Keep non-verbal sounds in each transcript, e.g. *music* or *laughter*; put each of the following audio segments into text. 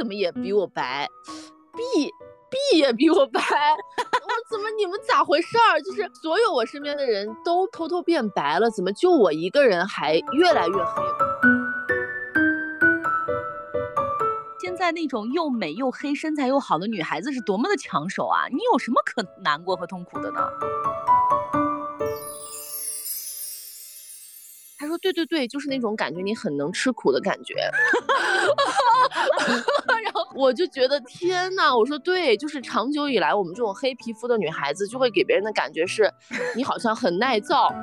怎么也比我白，B B 也比我白，我 *laughs* 怎么你们咋回事儿？就是所有我身边的人都偷偷变白了，怎么就我一个人还越来越黑？现在那种又美又黑、身材又好的女孩子是多么的抢手啊！你有什么可难过和痛苦的呢？他说：“对对对，就是那种感觉，你很能吃苦的感觉。*laughs* ” *laughs* 然后我就觉得天呐，我说对，就是长久以来，我们这种黑皮肤的女孩子就会给别人的感觉是，你好像很耐造。*laughs*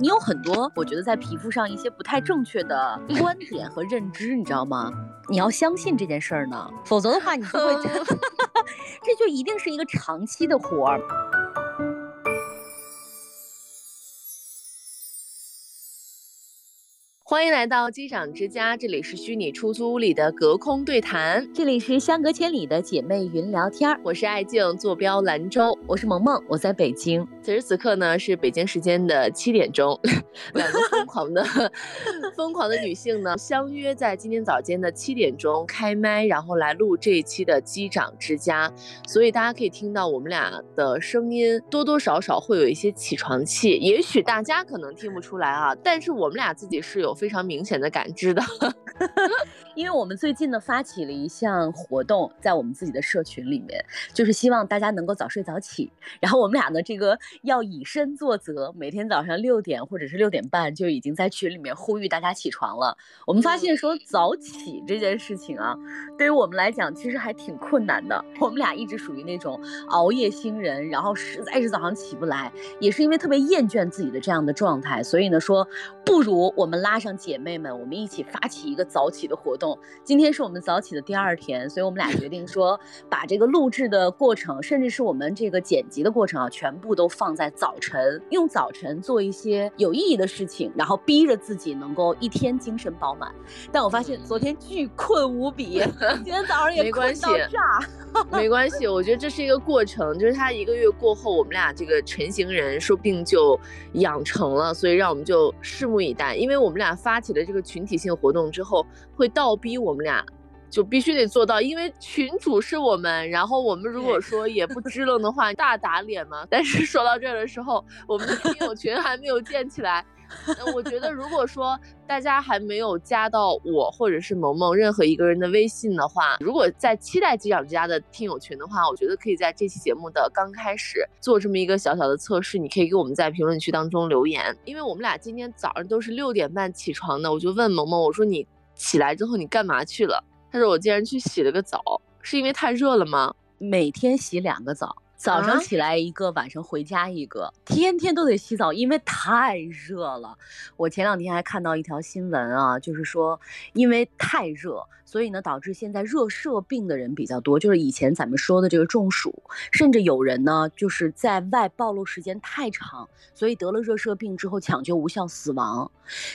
你有很多，我觉得在皮肤上一些不太正确的观点和认知，你知道吗？你要相信这件事儿呢，否则的话，你就会，*laughs* 这就一定是一个长期的活儿。欢迎来到机长之家，这里是虚拟出租屋里的隔空对谈，这里是相隔千里的姐妹云聊天。我是爱静，坐标兰州，我是萌萌，我在北京。此时此刻呢是北京时间的七点钟，*laughs* 两个疯狂的 *laughs* 疯狂的女性呢相约在今天早间的七点钟开麦，然后来录这一期的机长之家。所以大家可以听到我们俩的声音多多少少会有一些起床气，也许大家可能听不出来啊，但是我们俩自己是有。非常明显的感知的，*laughs* 因为我们最近呢发起了一项活动，在我们自己的社群里面，就是希望大家能够早睡早起。然后我们俩呢，这个要以身作则，每天早上六点或者是六点半就已经在群里面呼吁大家起床了。我们发现说早起这件事情啊，对于我们来讲其实还挺困难的。我们俩一直属于那种熬夜星人，然后实在是早上起不来，也是因为特别厌倦自己的这样的状态，所以呢说不如我们拉上。姐妹们，我们一起发起一个早起的活动。今天是我们早起的第二天，所以我们俩决定说，*laughs* 把这个录制的过程，甚至是我们这个剪辑的过程啊，全部都放在早晨，用早晨做一些有意义的事情，然后逼着自己能够一天精神饱满。但我发现昨天巨困无比，*laughs* 今天早上也困到炸。*laughs* 没关系，我觉得这是一个过程，就是他一个月过后，我们俩这个成型人说不定就养成了，所以让我们就拭目以待。因为我们俩发起了这个群体性活动之后，会倒逼我们俩就必须得做到，因为群主是我们，然后我们如果说也不 *laughs* 支棱的话，大打脸嘛。但是说到这儿的时候，我们的听友群还没有建起来。那我觉得，如果说大家还没有加到我或者是萌萌任何一个人的微信的话，如果在期待机长之家的听友群的话，我觉得可以在这期节目的刚开始做这么一个小小的测试。你可以给我们在评论区当中留言，因为我们俩今天早上都是六点半起床的，我就问萌萌，我说你起来之后你干嘛去了？他说我竟然去洗了个澡，是因为太热了吗？每天洗两个澡。早上起来一个，晚上回家一个，天天都得洗澡，因为太热了。我前两天还看到一条新闻啊，就是说因为太热。所以呢，导致现在热射病的人比较多，就是以前咱们说的这个中暑，甚至有人呢就是在外暴露时间太长，所以得了热射病之后抢救无效死亡。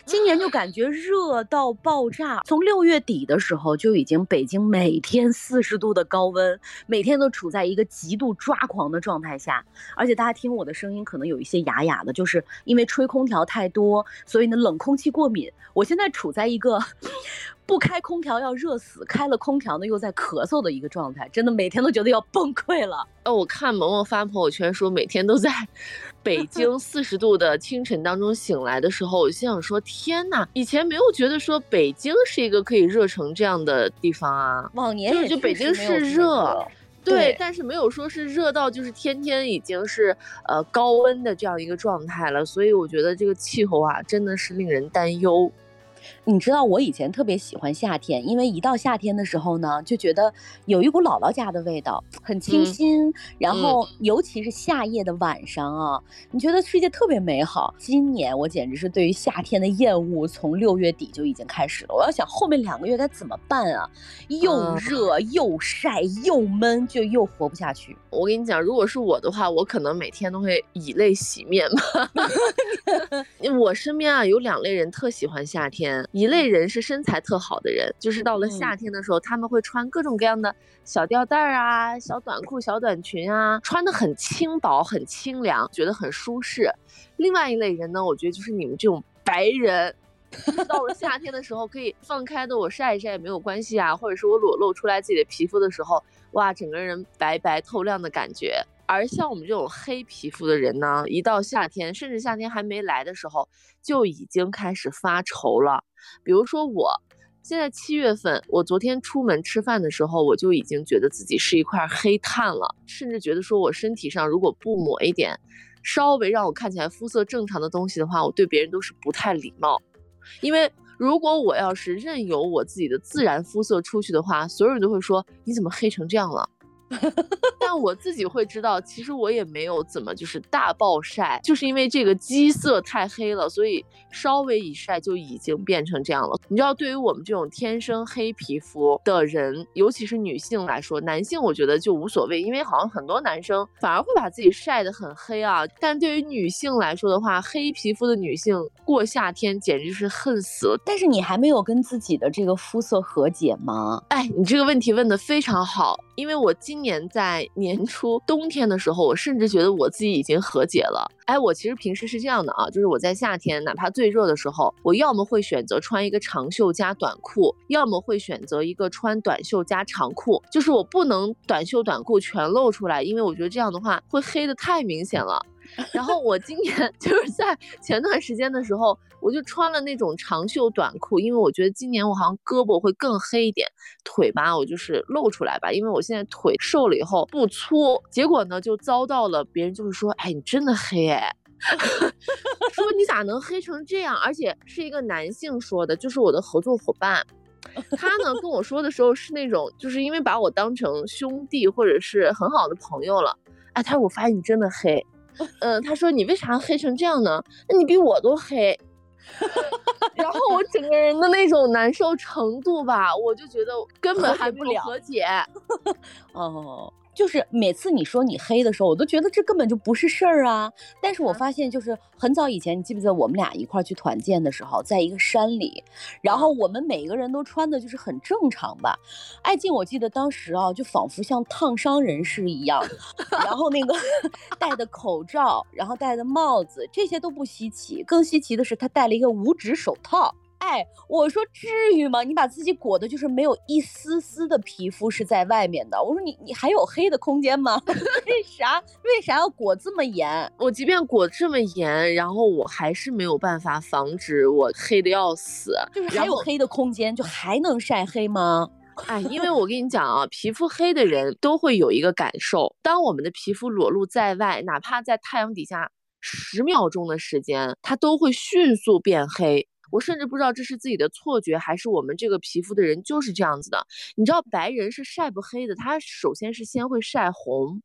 今年就感觉热到爆炸，从六月底的时候就已经北京每天四十度的高温，每天都处在一个极度抓狂的状态下，而且大家听我的声音可能有一些哑哑的，就是因为吹空调太多，所以呢冷空气过敏。我现在处在一个。不开空调要热死，开了空调呢又在咳嗽的一个状态，真的每天都觉得要崩溃了。哦，我看萌萌发朋友圈说每天都在 *laughs* 北京四十度的清晨当中醒来的时候，我心想说天呐，以前没有觉得说北京是一个可以热成这样的地方啊。往年就就北京是热，对，但是没有说是热到就是天天已经是呃高温的这样一个状态了，所以我觉得这个气候啊真的是令人担忧。你知道我以前特别喜欢夏天，因为一到夏天的时候呢，就觉得有一股姥姥家的味道，很清新。然后尤其是夏夜的晚上啊，你觉得世界特别美好。今年我简直是对于夏天的厌恶，从六月底就已经开始了。我要想后面两个月该怎么办啊？又热又晒又闷，就又活不下去。我跟你讲，如果是我的话，我可能每天都会以泪洗面吧。*laughs* 我身边啊有两类人特喜欢夏天。一类人是身材特好的人，就是到了夏天的时候，他们会穿各种各样的小吊带儿啊、小短裤、小短裙啊，穿的很轻薄、很清凉，觉得很舒适。另外一类人呢，我觉得就是你们这种白人，到了夏天的时候，可以放开的我晒一晒也没有关系啊，或者是我裸露出来自己的皮肤的时候，哇，整个人白白透亮的感觉。而像我们这种黑皮肤的人呢，一到夏天，甚至夏天还没来的时候，就已经开始发愁了。比如说我，现在七月份，我昨天出门吃饭的时候，我就已经觉得自己是一块黑炭了，甚至觉得说我身体上如果不抹一点，稍微让我看起来肤色正常的东西的话，我对别人都是不太礼貌。因为如果我要是任由我自己的自然肤色出去的话，所有人都会说你怎么黑成这样了。*laughs* 但我自己会知道，其实我也没有怎么就是大暴晒，就是因为这个基色太黑了，所以稍微一晒就已经变成这样了。你知道，对于我们这种天生黑皮肤的人，尤其是女性来说，男性我觉得就无所谓，因为好像很多男生反而会把自己晒得很黑啊。但对于女性来说的话，黑皮肤的女性过夏天简直是恨死了。但是你还没有跟自己的这个肤色和解吗？哎，你这个问题问得非常好，因为我今年在。年初冬天的时候，我甚至觉得我自己已经和解了。哎，我其实平时是这样的啊，就是我在夏天，哪怕最热的时候，我要么会选择穿一个长袖加短裤，要么会选择一个穿短袖加长裤，就是我不能短袖短裤全露出来，因为我觉得这样的话会黑的太明显了。然后我今年 *laughs* 就是在前段时间的时候，我就穿了那种长袖短裤，因为我觉得今年我好像胳膊会更黑一点，腿吧我就是露出来吧，因为我现在腿瘦了以后不粗，结果呢就遭到了别人就是说，哎，你真的黑哎，*laughs* 说你咋能黑成这样？而且是一个男性说的，就是我的合作伙伴，他呢跟我说的时候是那种，就是因为把我当成兄弟或者是很好的朋友了，哎，他说我发现你真的黑。*laughs* 嗯，他说你为啥黑成这样呢？那你比我都黑。*laughs* 然后我整个人的那种难受程度吧，我就觉得根本还不了和解。*laughs* 哦。就是每次你说你黑的时候，我都觉得这根本就不是事儿啊。但是我发现，就是很早以前，你记不记得我们俩一块儿去团建的时候，在一个山里，然后我们每个人都穿的就是很正常吧。艾静，我记得当时啊，就仿佛像烫伤人士一样，*laughs* 然后那个戴的口罩，然后戴的帽子，这些都不稀奇，更稀奇的是他戴了一个五指手套。哎，我说至于吗？你把自己裹的，就是没有一丝丝的皮肤是在外面的。我说你，你还有黑的空间吗？*laughs* 为啥？为啥要裹这么严？我即便裹这么严，然后我还是没有办法防止我黑的要死。就是还有黑的空间，就还能晒黑吗？*laughs* 哎，因为我跟你讲啊，皮肤黑的人都会有一个感受，当我们的皮肤裸露在外，哪怕在太阳底下十秒钟的时间，它都会迅速变黑。我甚至不知道这是自己的错觉，还是我们这个皮肤的人就是这样子的。你知道白人是晒不黑的，他首先是先会晒红。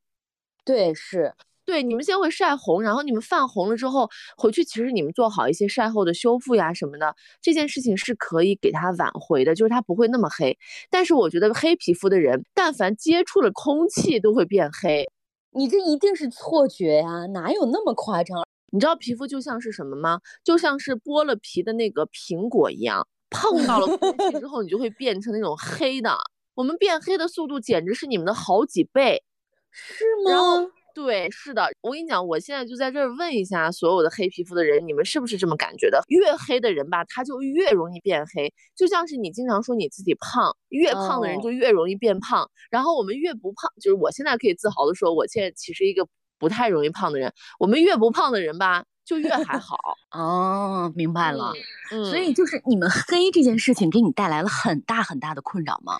对，是对，你们先会晒红，然后你们泛红了之后回去，其实你们做好一些晒后的修复呀什么的，这件事情是可以给他挽回的，就是他不会那么黑。但是我觉得黑皮肤的人，但凡接触了空气都会变黑。你这一定是错觉呀，哪有那么夸张？你知道皮肤就像是什么吗？就像是剥了皮的那个苹果一样，碰到了空气之后，你就会变成那种黑的。我们变黑的速度简直是你们的好几倍，是吗？对，是的。我跟你讲，我现在就在这儿问一下所有的黑皮肤的人，你们是不是这么感觉的？越黑的人吧，他就越容易变黑。就像是你经常说你自己胖，越胖的人就越容易变胖。然后我们越不胖，就是我现在可以自豪的说，我现在其实一个。不太容易胖的人，我们越不胖的人吧，就越还好 *laughs* 哦。明白了，所以就是你们黑这件事情给你带来了很大很大的困扰吗？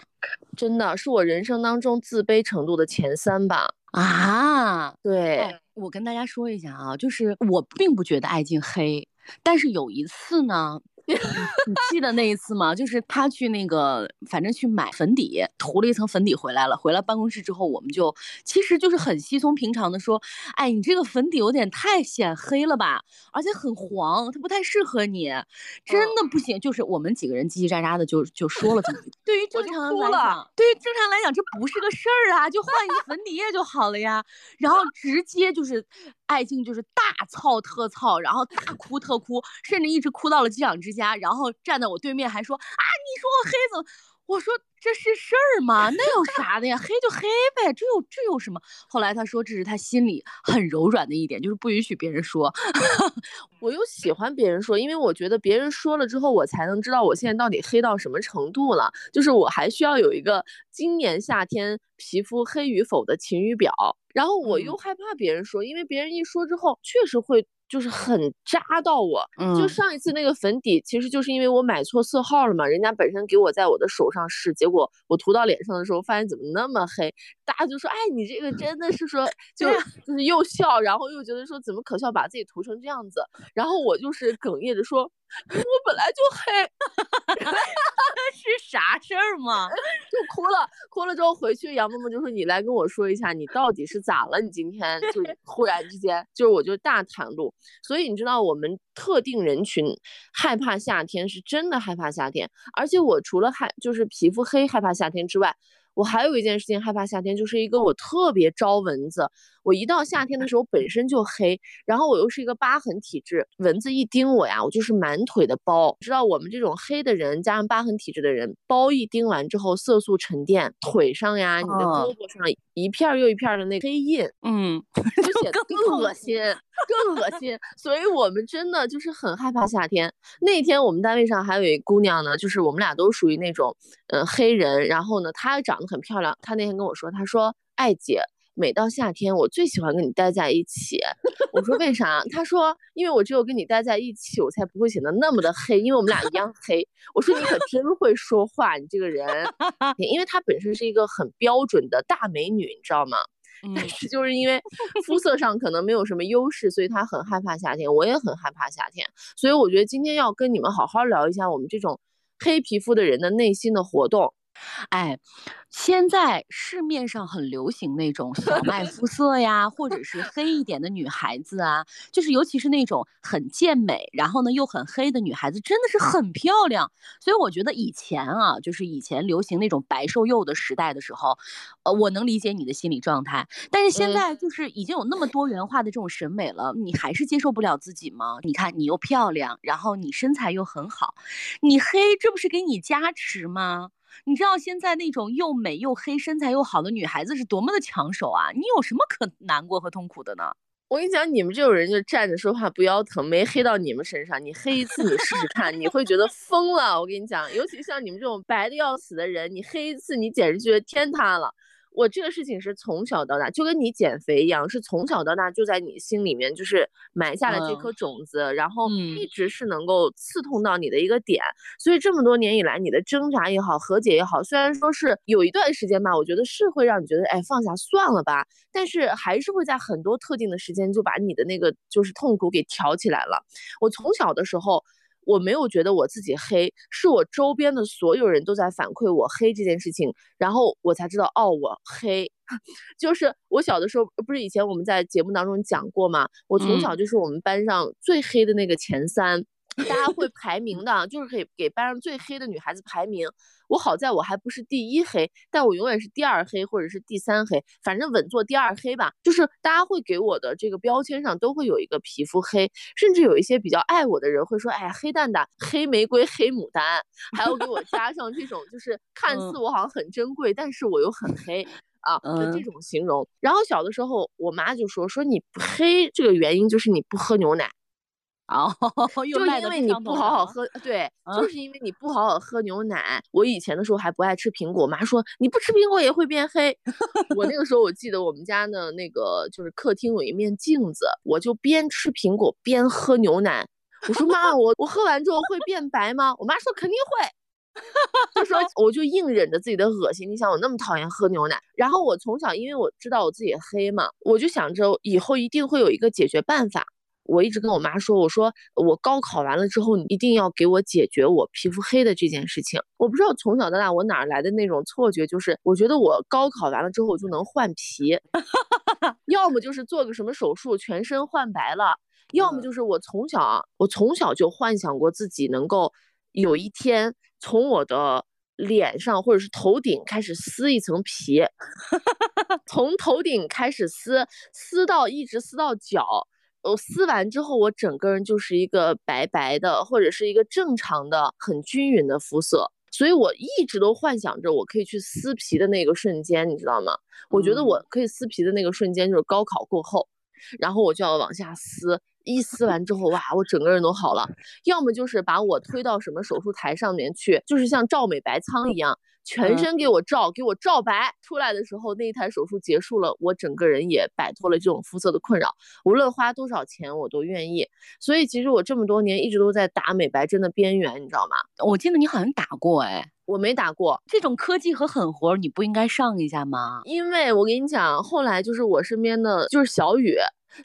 真的是我人生当中自卑程度的前三吧。啊，对，我跟大家说一下啊，就是我并不觉得爱静黑，但是有一次呢。你记得那一次吗？就是他去那个，反正去买粉底，涂了一层粉底回来了。回来办公室之后，我们就其实就是很稀松平常的说，哎，你这个粉底有点太显黑了吧，而且很黄，它不太适合你，真的不行。就是我们几个人叽叽喳喳的就就说了这么。*laughs* 对于正常来讲，对于正常来讲，这不是个事儿啊，就换一个粉底液就好了呀。然后直接就是。爱静就是大操特操，然后大 *laughs* 哭特哭，甚至一直哭到了机长之家，然后站在我对面还说啊，你说我黑怎么？我说这是事儿吗？那有啥的呀？黑就黑呗，这有这有什么？后来他说这是他心里很柔软的一点，就是不允许别人说。*laughs* 我又喜欢别人说，因为我觉得别人说了之后，我才能知道我现在到底黑到什么程度了。就是我还需要有一个今年夏天皮肤黑与否的晴雨表。然后我又害怕别人说，因为别人一说之后，确实会。就是很扎到我，就上一次那个粉底，其实就是因为我买错色号了嘛。人家本身给我在我的手上试，结果我涂到脸上的时候，发现怎么那么黑，大家就说，哎，你这个真的是说，*laughs* 就就是又笑，然后又觉得说怎么可笑，把自己涂成这样子。然后我就是哽咽着说。我本来就黑，*laughs* 是啥事儿吗？*laughs* 就哭了，哭了之后回去，杨默默就说：“你来跟我说一下，你到底是咋了？你今天就 *laughs* 忽然之间，就是我就大袒露。所以你知道，我们特定人群害怕夏天，是真的害怕夏天。而且我除了害就是皮肤黑害怕夏天之外。”我还有一件事情害怕夏天，就是一个我特别招蚊子。我一到夏天的时候本身就黑，然后我又是一个疤痕体质，蚊子一叮我呀，我就是满腿的包。知道我们这种黑的人加上疤痕体质的人，包一叮完之后，色素沉淀，腿上呀，你的胳膊上一片又一片的那黑印，嗯，就显得更恶心，更恶心。所以我们真的就是很害怕夏天。那天我们单位上还有一姑娘呢，就是我们俩都属于那种，呃，黑人，然后呢，她长得。很漂亮，她那天跟我说，她说：“艾姐，每到夏天，我最喜欢跟你待在一起。”我说：“为啥？”他说：“因为我只有跟你待在一起，我才不会显得那么的黑，因为我们俩一样黑。”我说：“你可真会说话，你这个人。*laughs* ”因为她本身是一个很标准的大美女，你知道吗？但是就是因为肤色上可能没有什么优势，所以她很害怕夏天，我也很害怕夏天。所以我觉得今天要跟你们好好聊一下我们这种黑皮肤的人的内心的活动。哎，现在市面上很流行那种小 *laughs* 麦肤色呀，或者是黑一点的女孩子啊，就是尤其是那种很健美，然后呢又很黑的女孩子，真的是很漂亮。所以我觉得以前啊，就是以前流行那种白瘦幼的时代的时候，呃，我能理解你的心理状态。但是现在就是已经有那么多元化的这种审美了，你还是接受不了自己吗？你看你又漂亮，然后你身材又很好，你黑这不是给你加持吗？你知道现在那种又美又黑、身材又好的女孩子是多么的抢手啊！你有什么可难过和痛苦的呢？我跟你讲，你们这种人就站着说话不腰疼，没黑到你们身上。你黑一次，你试试看，你会觉得疯了。我跟你讲，尤其像你们这种白的要死的人，你黑一次，你简直觉得天塌了。我这个事情是从小到大，就跟你减肥一样，是从小到大就在你心里面就是埋下了这颗种子，然后一直是能够刺痛到你的一个点。所以这么多年以来，你的挣扎也好，和解也好，虽然说是有一段时间吧，我觉得是会让你觉得，哎，放下算了吧，但是还是会在很多特定的时间就把你的那个就是痛苦给挑起来了。我从小的时候。我没有觉得我自己黑，是我周边的所有人都在反馈我黑这件事情，然后我才知道哦，我黑，*laughs* 就是我小的时候不是以前我们在节目当中讲过吗？我从小就是我们班上最黑的那个前三。大家会 *laughs* 排名的，就是可以给班上最黑的女孩子排名。我好在我还不是第一黑，但我永远是第二黑或者是第三黑，反正稳坐第二黑吧。就是大家会给我的这个标签上都会有一个皮肤黑，甚至有一些比较爱我的人会说：“哎呀，黑蛋蛋、黑玫瑰、黑牡丹。”还要给我加上这种，就是看似我好像很珍贵，但是我又很黑啊，就这种形容。然后小的时候，我妈就说：“说你不黑这个原因就是你不喝牛奶。”哦，*laughs* 就因为你不好好喝，对，就是因为你不好好喝牛奶。我以前的时候还不爱吃苹果，我妈说你不吃苹果也会变黑。我那个时候我记得我们家的那个就是客厅有一面镜子，我就边吃苹果边喝牛奶。我说妈，我我喝完之后会变白吗？我妈说肯定会。就说我就硬忍着自己的恶心。你想我那么讨厌喝牛奶，然后我从小因为我知道我自己黑嘛，我就想着以后一定会有一个解决办法。我一直跟我妈说，我说我高考完了之后，你一定要给我解决我皮肤黑的这件事情。我不知道从小到大我哪来的那种错觉，就是我觉得我高考完了之后我就能换皮，*laughs* 要么就是做个什么手术全身换白了，要么就是我从小我从小就幻想过自己能够有一天从我的脸上或者是头顶开始撕一层皮，*laughs* 从头顶开始撕，撕到一直撕到脚。我撕完之后，我整个人就是一个白白的，或者是一个正常的、很均匀的肤色。所以我一直都幻想着我可以去撕皮的那个瞬间，你知道吗？我觉得我可以撕皮的那个瞬间就是高考过后，然后我就要往下撕，一撕完之后，哇，我整个人都好了。要么就是把我推到什么手术台上面去，就是像照美白仓一样。全身给我照，给我照白。出来的时候，那一台手术结束了，我整个人也摆脱了这种肤色的困扰。无论花多少钱，我都愿意。所以其实我这么多年一直都在打美白针的边缘，你知道吗？我记得你好像打过，哎，我没打过。这种科技和狠活，你不应该上一下吗？因为我跟你讲，后来就是我身边的就是小雨，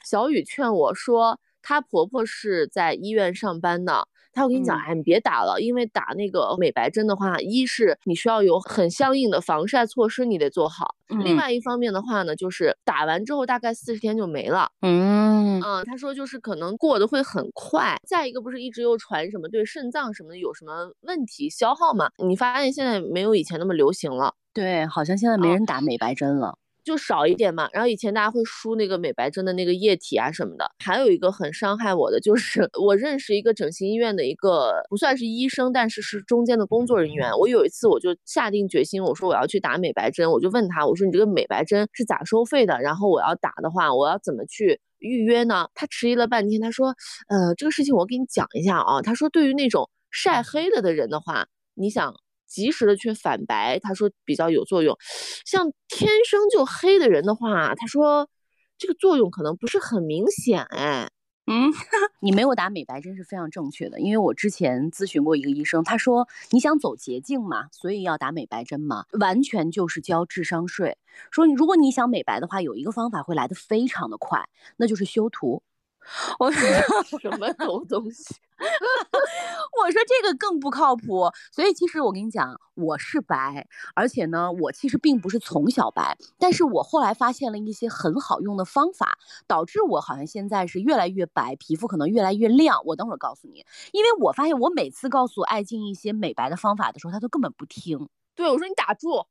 小雨劝我说，她婆婆是在医院上班的。她我跟你讲，哎，你别打了，因为打那个美白针的话，一是你需要有很相应的防晒措施，你得做好；另外一方面的话呢，就是打完之后大概四十天就没了。嗯嗯，他说就是可能过得会很快。再一个不是一直又传什么对肾脏什么有什么问题消耗嘛？你发现现在没有以前那么流行了。对，好像现在没人打美白针了。就少一点嘛，然后以前大家会输那个美白针的那个液体啊什么的，还有一个很伤害我的，就是 *laughs* 我认识一个整形医院的一个不算是医生，但是是中间的工作人员。我有一次我就下定决心，我说我要去打美白针，我就问他，我说你这个美白针是咋收费的？然后我要打的话，我要怎么去预约呢？他迟疑了半天，他说，呃，这个事情我给你讲一下啊。他说对于那种晒黑了的人的话，你想。及时的去反白，他说比较有作用。像天生就黑的人的话，他说这个作用可能不是很明显。哎，嗯，*laughs* 你没有打美白针是非常正确的，因为我之前咨询过一个医生，他说你想走捷径嘛，所以要打美白针嘛，完全就是交智商税。说如果你想美白的话，有一个方法会来的非常的快，那就是修图。*laughs* 我说什么狗东西？*laughs* 我说这个更不靠谱。所以其实我跟你讲，我是白，而且呢，我其实并不是从小白，但是我后来发现了一些很好用的方法，导致我好像现在是越来越白，皮肤可能越来越亮。我等会儿告诉你，因为我发现我每次告诉爱静一些美白的方法的时候，她都根本不听。对我说你打住。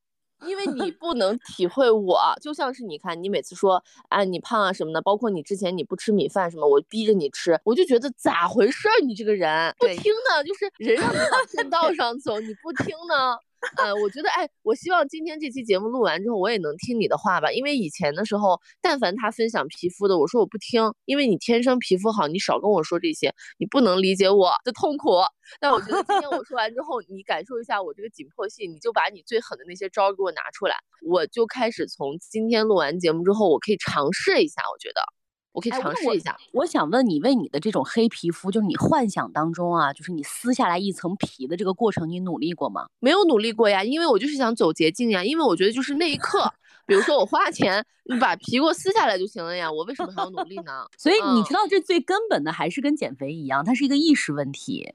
因为你不能体会我，就像是你看，你每次说啊你胖啊什么的，包括你之前你不吃米饭什么，我逼着你吃，我就觉得咋回事儿？你这个人不听呢，就是人让你往正道上走，你不听呢。呃，我觉得，哎，我希望今天这期节目录完之后，我也能听你的话吧。因为以前的时候，但凡他分享皮肤的，我说我不听，因为你天生皮肤好，你少跟我说这些，你不能理解我的痛苦。但我觉得今天我说完之后，你感受一下我这个紧迫性，你就把你最狠的那些招给我拿出来，我就开始从今天录完节目之后，我可以尝试一下，我觉得。我可以尝试一下。我想问你，为你的这种黑皮肤，就是你幻想当中啊，就是你撕下来一层皮的这个过程，你努力过吗？没有努力过呀，因为我就是想走捷径呀。因为我觉得就是那一刻，比如说我花钱，你把皮给我撕下来就行了呀。我为什么还要努力呢？*laughs* 所以你知道，这最根本的还是跟减肥一样，它是一个意识问题。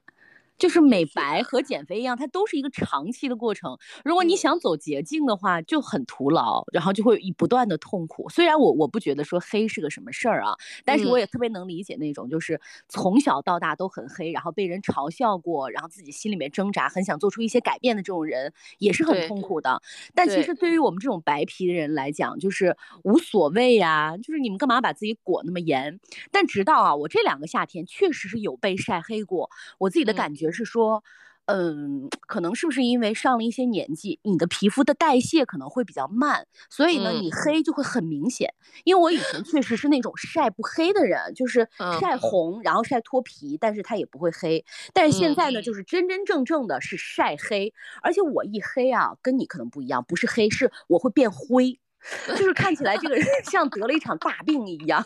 就是美白和减肥一样，它都是一个长期的过程。如果你想走捷径的话，就很徒劳，然后就会以不断的痛苦。虽然我我不觉得说黑是个什么事儿啊，但是我也特别能理解那种就是从小到大都很黑，然后被人嘲笑过，然后自己心里面挣扎，很想做出一些改变的这种人，也是很痛苦的。但其实对于我们这种白皮的人来讲，就是无所谓呀，就是你们干嘛把自己裹那么严？但直到啊，我这两个夏天确实是有被晒黑过，我自己的感觉。也是说，嗯，可能是不是因为上了一些年纪，你的皮肤的代谢可能会比较慢，所以呢，你黑就会很明显。因为我以前确实是那种晒不黑的人，就是晒红，然后晒脱皮，但是它也不会黑。但是现在呢，就是真真正正的是晒黑，而且我一黑啊，跟你可能不一样，不是黑，是我会变灰。就是看起来这个人像得了一场大病一样，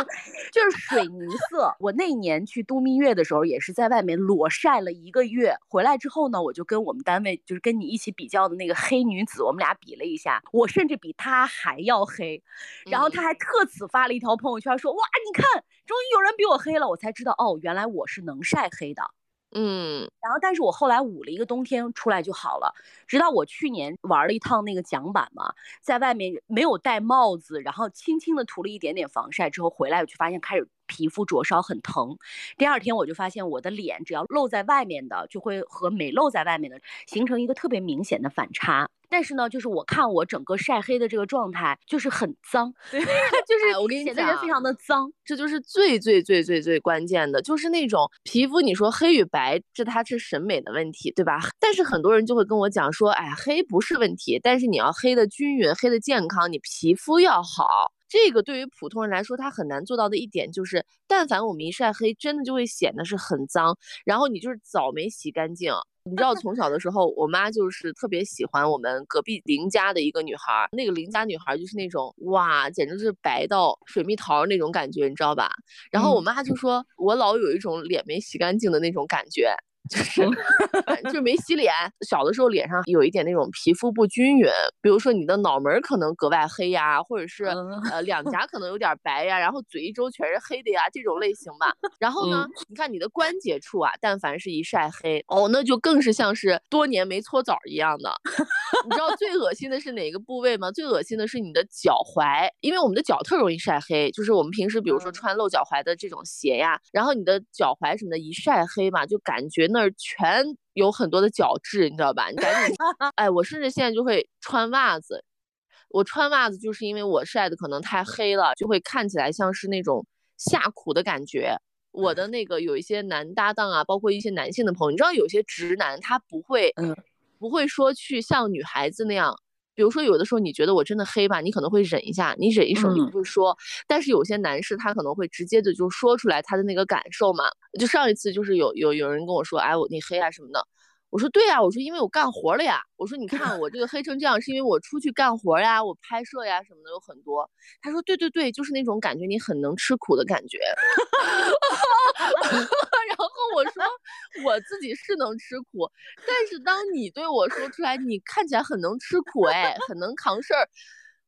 *laughs* 就是水泥色。我那年去度蜜月的时候，也是在外面裸晒了一个月，回来之后呢，我就跟我们单位就是跟你一起比较的那个黑女子，我们俩比了一下，我甚至比她还要黑。然后她还特此发了一条朋友圈说：“哇，你看，终于有人比我黑了。”我才知道哦，原来我是能晒黑的。嗯，然后但是我后来捂了一个冬天出来就好了，直到我去年玩了一趟那个桨板嘛，在外面没有戴帽子，然后轻轻的涂了一点点防晒之后回来，我就发现开始。皮肤灼烧很疼。第二天我就发现我的脸只要露在外面的，就会和没露在外面的形成一个特别明显的反差。但是呢，就是我看我整个晒黑的这个状态，就是很脏 *laughs* *laughs* 就是我跟你显得人非常的脏，这就是最最最最最关键的，就是那种皮肤，你说黑与白，这它是审美的问题，对吧？但是很多人就会跟我讲说，哎，黑不是问题，但是你要黑的均匀，黑的健康，你皮肤要好。这个对于普通人来说，他很难做到的一点就是，但凡我们一晒黑，真的就会显得是很脏，然后你就是澡没洗干净。你知道，从小的时候，我妈就是特别喜欢我们隔壁邻家的一个女孩，那个邻家女孩就是那种哇，简直是白到水蜜桃那种感觉，你知道吧？然后我妈就说，我老有一种脸没洗干净的那种感觉。就是就没洗脸，小的时候脸上有一点那种皮肤不均匀，比如说你的脑门可能格外黑呀，或者是呃两颊可能有点白呀，然后嘴一周全是黑的呀，这种类型吧。*laughs* 然后呢，你看你的关节处啊，但凡是一晒黑，哦，那就更是像是多年没搓澡一样的。*laughs* 你知道最恶心的是哪个部位吗？最恶心的是你的脚踝，因为我们的脚特容易晒黑，就是我们平时比如说穿露脚踝的这种鞋呀，然后你的脚踝什么的，一晒黑嘛，就感觉那儿全有很多的角质，你知道吧？你赶紧，*laughs* 哎，我甚至现在就会穿袜子，我穿袜子就是因为我晒的可能太黑了，就会看起来像是那种下苦的感觉。我的那个有一些男搭档啊，包括一些男性的朋友，你知道有些直男他不会，嗯。不会说去像女孩子那样，比如说有的时候你觉得我真的黑吧，你可能会忍一下，你忍一手你不会说，但是有些男士他可能会直接的就说出来他的那个感受嘛。就上一次就是有有有人跟我说，哎我你黑啊什么的。我说对呀，我说因为我干活了呀。我说你看我这个黑成这样，是因为我出去干活呀，我拍摄呀什么的有很多。他说对对对，就是那种感觉，你很能吃苦的感觉。*laughs* 然后我说我自己是能吃苦，但是当你对我说出来，你看起来很能吃苦，哎，很能扛事儿。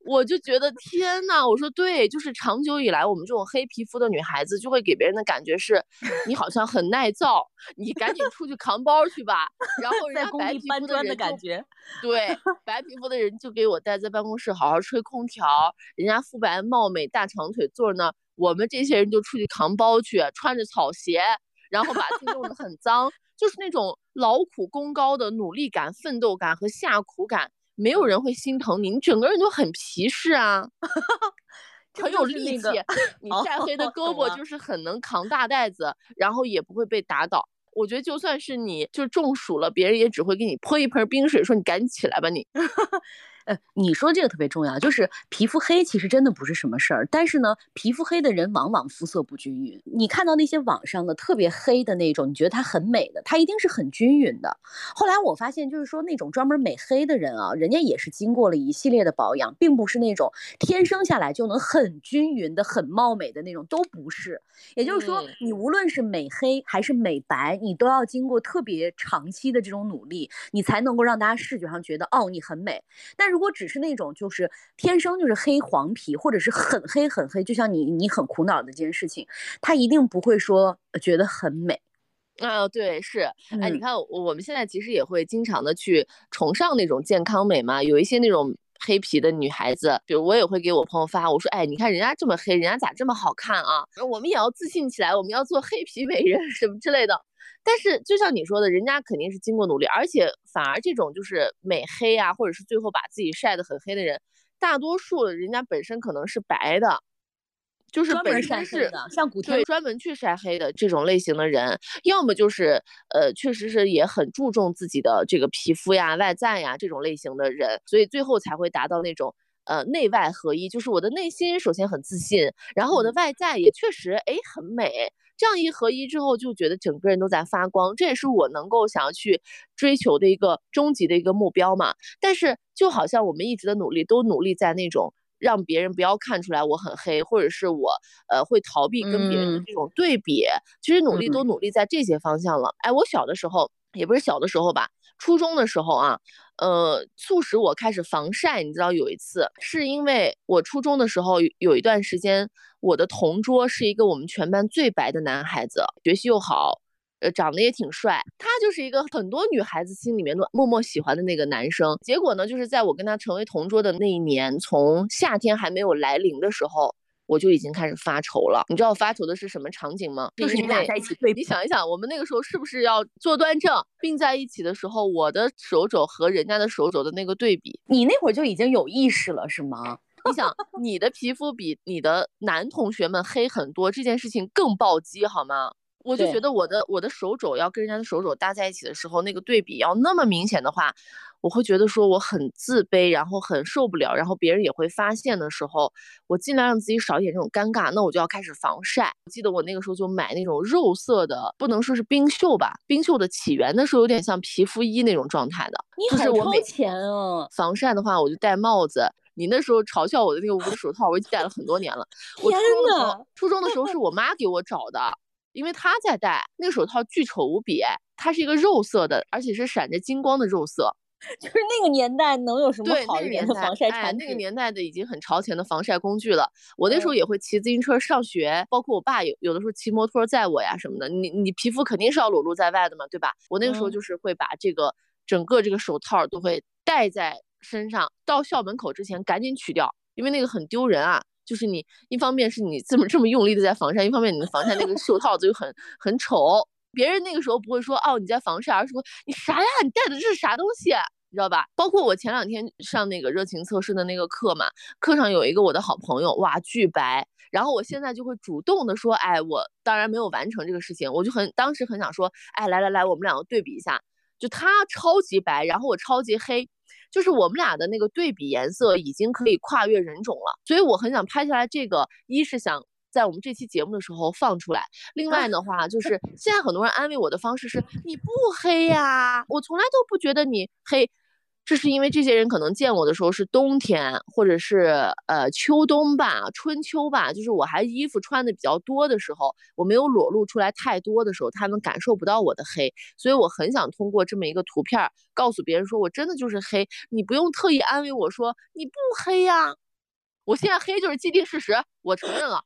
我就觉得天呐，我说对，就是长久以来，我们这种黑皮肤的女孩子就会给别人的感觉是，你好像很耐造，你赶紧出去扛包去吧。然后人家白皮肤的人感觉，对，白皮肤的人就给我待在办公室好好吹空调，人家肤白貌美大长腿坐那，我们这些人就出去扛包去，穿着草鞋，然后把自己弄得很脏，就是那种劳苦功高的努力感、奋斗感和下苦感。没有人会心疼你，你整个人就很皮实啊，*laughs* 很有力气。你晒黑的胳膊就是很能扛大袋子，然后也不会被打倒。我觉得就算是你就中暑了，别人也只会给你泼一盆冰水，说你赶紧起来吧你。*laughs* 呃，你说这个特别重要，就是皮肤黑其实真的不是什么事儿，但是呢，皮肤黑的人往往肤色不均匀。你看到那些网上的特别黑的那种，你觉得它很美的，它一定是很均匀的。后来我发现，就是说那种专门美黑的人啊，人家也是经过了一系列的保养，并不是那种天生下来就能很均匀的、很貌美的那种，都不是。也就是说，你无论是美黑还是美白，你都要经过特别长期的这种努力，你才能够让大家视觉上觉得哦，你很美。但如果只是那种就是天生就是黑黄皮，或者是很黑很黑，就像你你很苦恼的这件事情，他一定不会说觉得很美。啊，对，是，哎，你看我们现在其实也会经常的去崇尚那种健康美嘛，有一些那种。黑皮的女孩子，比如我也会给我朋友发，我说，哎，你看人家这么黑，人家咋这么好看啊？我们也要自信起来，我们要做黑皮美人什么之类的。但是就像你说的，人家肯定是经过努力，而且反而这种就是美黑啊，或者是最后把自己晒得很黑的人，大多数人家本身可能是白的。就是本身是像古天专门去晒黑的这种类型的人，要么就是呃，确实是也很注重自己的这个皮肤呀、外在呀这种类型的人，所以最后才会达到那种呃内外合一，就是我的内心首先很自信，然后我的外在也确实哎很美，这样一合一之后，就觉得整个人都在发光，这也是我能够想要去追求的一个终极的一个目标嘛。但是就好像我们一直的努力都努力在那种。让别人不要看出来我很黑，或者是我呃会逃避跟别人的这种对比。其实努力都努力在这些方向了。哎，我小的时候也不是小的时候吧，初中的时候啊，呃，促使我开始防晒。你知道有一次是因为我初中的时候有一段时间，我的同桌是一个我们全班最白的男孩子，学习又好。呃，长得也挺帅，他就是一个很多女孩子心里面都默默喜欢的那个男生。结果呢，就是在我跟他成为同桌的那一年，从夏天还没有来临的时候，我就已经开始发愁了。你知道我发愁的是什么场景吗？就是你们俩在一起对比。你想一想，我们那个时候是不是要坐端正，并在一起的时候，我的手肘和人家的手肘的那个对比？你那会儿就已经有意识了，是吗？*laughs* 你想，你的皮肤比你的男同学们黑很多，这件事情更暴击，好吗？我就觉得我的我的手肘要跟人家的手肘搭在一起的时候，那个对比要那么明显的话，我会觉得说我很自卑，然后很受不了，然后别人也会发现的时候，我尽量让自己少一点这种尴尬，那我就要开始防晒。我记得我那个时候就买那种肉色的，不能说是冰袖吧，冰袖的起源那时候有点像皮肤衣那种状态的。你好超前啊！防晒的话，我就戴帽子。你那时候嘲笑我的那个无的手套，我已经戴了很多年了。天呐！初中的时候是我妈给我找的，因为他在戴那个手套，巨丑无比。它是一个肉色的，而且是闪着金光的肉色。*laughs* 就是那个年代能有什么好一点的防晒产品？那个年代的已经很超前的防晒工具了。我那时候也会骑自行车上学，包括我爸有有的时候骑摩托载我呀什么的。你你皮肤肯定是要裸露在外的嘛，对吧？我那个时候就是会把这个整个这个手套都会戴在。身上到校门口之前赶紧取掉，因为那个很丢人啊。就是你一方面是你这么这么用力的在防晒，一方面你的防晒那个袖套子又很很丑。别人那个时候不会说哦你在防晒，而是说你啥呀？你戴的这是啥东西？你知道吧？包括我前两天上那个热情测试的那个课嘛，课上有一个我的好朋友，哇巨白。然后我现在就会主动的说，哎，我当然没有完成这个事情，我就很当时很想说，哎，来来来，我们两个对比一下，就他超级白，然后我超级黑。就是我们俩的那个对比颜色已经可以跨越人种了，所以我很想拍下来这个，一是想在我们这期节目的时候放出来，另外的话就是 *laughs* 现在很多人安慰我的方式是你不黑呀，我从来都不觉得你黑。这是因为这些人可能见我的时候是冬天，或者是呃秋冬吧，春秋吧，就是我还衣服穿的比较多的时候，我没有裸露出来太多的时候，他们感受不到我的黑，所以我很想通过这么一个图片告诉别人说我真的就是黑，你不用特意安慰我说你不黑呀，我现在黑就是既定事实，我承认了，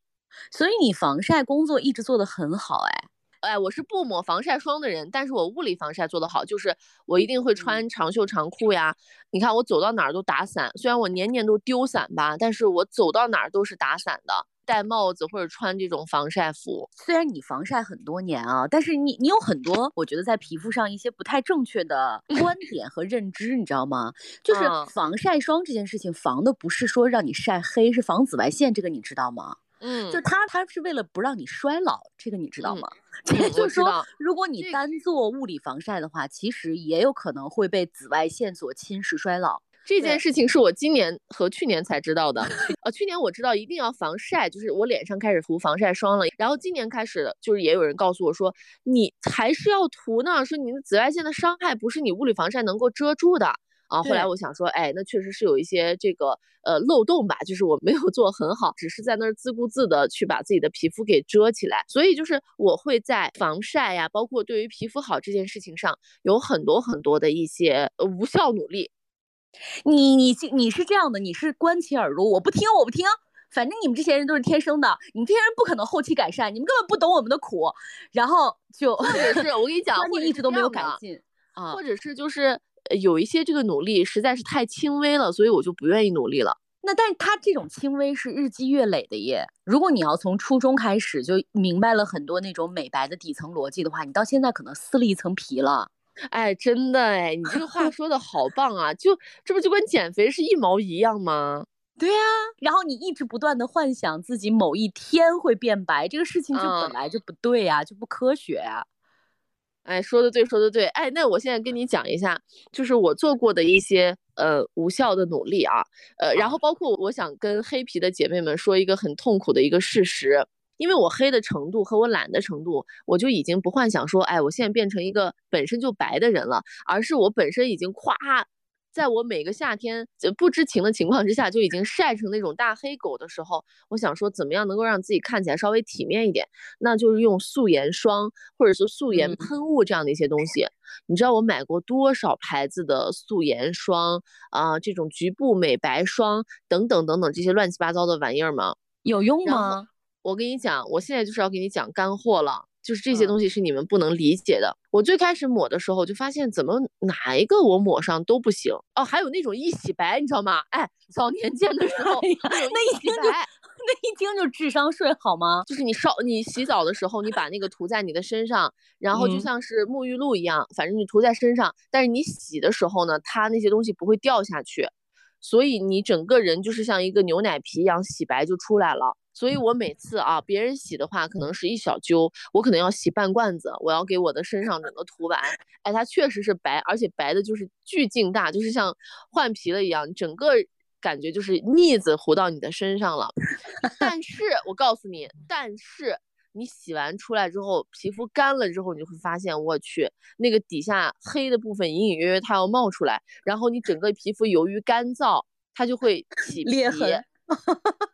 所以你防晒工作一直做得很好，哎。哎，我是不抹防晒霜的人，但是我物理防晒做得好，就是我一定会穿长袖长裤呀。你看我走到哪儿都打伞，虽然我年年都丢伞吧，但是我走到哪儿都是打伞的，戴帽子或者穿这种防晒服。虽然你防晒很多年啊，但是你你有很多，我觉得在皮肤上一些不太正确的 *laughs* 观点和认知，你知道吗？就是防晒霜这件事情，防的不是说让你晒黑，是防紫外线，这个你知道吗？嗯，就它，它是为了不让你衰老，这个你知道吗？*laughs* 就是说，如果你单做物理防晒的话，其实也有可能会被紫外线所侵蚀衰老。这件事情是我今年和去年才知道的。*laughs* 呃，去年我知道一定要防晒，就是我脸上开始涂防晒霜了。然后今年开始，就是也有人告诉我说，你还是要涂呢，说你的紫外线的伤害不是你物理防晒能够遮住的。啊，后来我想说，哎，那确实是有一些这个呃漏洞吧，就是我没有做很好，只是在那儿自顾自的去把自己的皮肤给遮起来。所以就是我会在防晒呀，包括对于皮肤好这件事情上，有很多很多的一些无效努力。你你你是这样的，你是观其耳朵，我不听我不听，反正你们这些人都是天生的，你们这些人不可能后期改善，你们根本不懂我们的苦，然后就或者是我跟你讲，*laughs* 你一直都没有改进啊，或者是就是。有一些这个努力实在是太轻微了，所以我就不愿意努力了。那但是他这种轻微是日积月累的耶。如果你要从初中开始就明白了很多那种美白的底层逻辑的话，你到现在可能撕了一层皮了。哎，真的哎，你这个话说的好棒啊！就这不就跟减肥是一毛一样吗？*laughs* 对呀。然后你一直不断的幻想自己某一天会变白，这个事情就本来就不对呀，就不科学呀。哎，说的对，说的对。哎，那我现在跟你讲一下，就是我做过的一些呃无效的努力啊，呃，然后包括我想跟黑皮的姐妹们说一个很痛苦的一个事实，因为我黑的程度和我懒的程度，我就已经不幻想说，哎，我现在变成一个本身就白的人了，而是我本身已经夸。在我每个夏天不知情的情况之下，就已经晒成那种大黑狗的时候，我想说怎么样能够让自己看起来稍微体面一点，那就是用素颜霜或者是素颜喷雾这样的一些东西。你知道我买过多少牌子的素颜霜啊？这种局部美白霜等等等等这些乱七八糟的玩意儿吗？有用吗？我跟你讲，我现在就是要给你讲干货了。就是这些东西是你们不能理解的。我最开始抹的时候就发现，怎么哪一个我抹上都不行哦。还有那种一洗白，你知道吗？哎，早年间的时候，那一听就那一听就智商税好吗？就是你烧你洗澡的时候，你把那个涂在你的身上，然后就像是沐浴露一样，反正你涂在身上，但是你洗的时候呢，它那些东西不会掉下去，所以你整个人就是像一个牛奶皮一样洗白就出来了。所以我每次啊，别人洗的话可能是一小揪，我可能要洗半罐子，我要给我的身上整个涂完。*laughs* 哎，它确实是白，而且白的就是巨劲大，就是像换皮了一样，整个感觉就是腻子糊到你的身上了。*laughs* 但是我告诉你，但是你洗完出来之后，皮肤干了之后，你就会发现，我去那个底下黑的部分隐隐约约它要冒出来，然后你整个皮肤由于干燥，它就会起裂痕。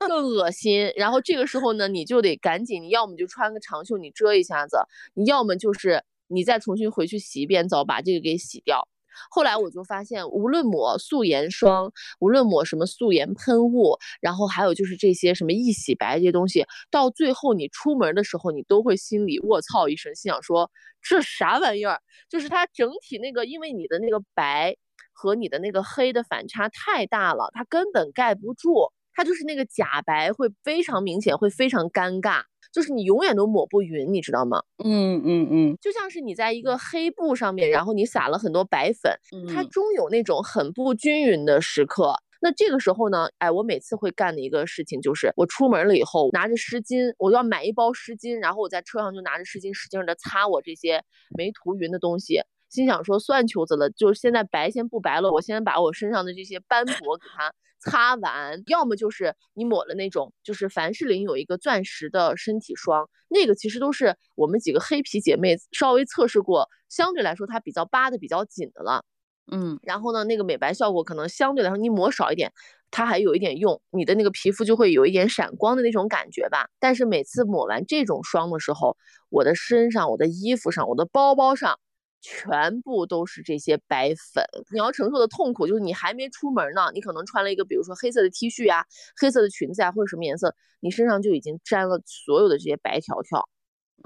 更恶心，然后这个时候呢，你就得赶紧，你要么就穿个长袖，你遮一下子；你要么就是你再重新回去洗一遍澡，把这个给洗掉。后来我就发现，无论抹素颜霜，无论抹什么素颜喷雾，然后还有就是这些什么一洗白这些东西，到最后你出门的时候，你都会心里卧槽一声，心想说这啥玩意儿？就是它整体那个，因为你的那个白和你的那个黑的反差太大了，它根本盖不住。它就是那个假白会非常明显，会非常尴尬，就是你永远都抹不匀，你知道吗？嗯嗯嗯，就像是你在一个黑布上面，然后你撒了很多白粉，它终有那种很不均匀的时刻。那这个时候呢，哎，我每次会干的一个事情就是，我出门了以后拿着湿巾，我要买一包湿巾，然后我在车上就拿着湿巾使劲的擦我这些没涂匀的东西，心想说算球子了，就是现在白先不白了，我先把我身上的这些斑驳给它。擦完，要么就是你抹了那种，就是凡士林有一个钻石的身体霜，那个其实都是我们几个黑皮姐妹稍微测试过，相对来说它比较扒的比较紧的了，嗯，然后呢，那个美白效果可能相对来说你抹少一点，它还有一点用，你的那个皮肤就会有一点闪光的那种感觉吧。但是每次抹完这种霜的时候，我的身上、我的衣服上、我的包包上。全部都是这些白粉，你要承受的痛苦就是你还没出门呢，你可能穿了一个比如说黑色的 T 恤呀、黑色的裙子啊，或者什么颜色，你身上就已经沾了所有的这些白条条。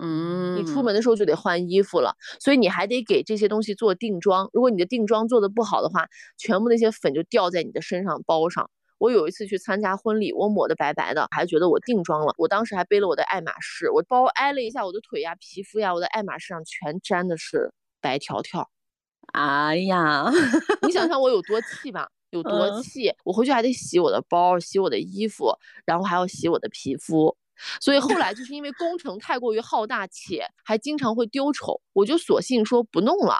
嗯，你出门的时候就得换衣服了，所以你还得给这些东西做定妆。如果你的定妆做的不好的话，全部那些粉就掉在你的身上包上。我有一次去参加婚礼，我抹的白白的，还觉得我定妆了。我当时还背了我的爱马仕，我包挨了一下我的腿呀、皮肤呀，我的爱马仕上全沾的是。白条条，哎呀，你想 *laughs* 想我有多气吧？有多气？我回去还得洗我的包，洗我的衣服，然后还要洗我的皮肤。所以后来就是因为工程太过于浩大，且还经常会丢丑，我就索性说不弄了。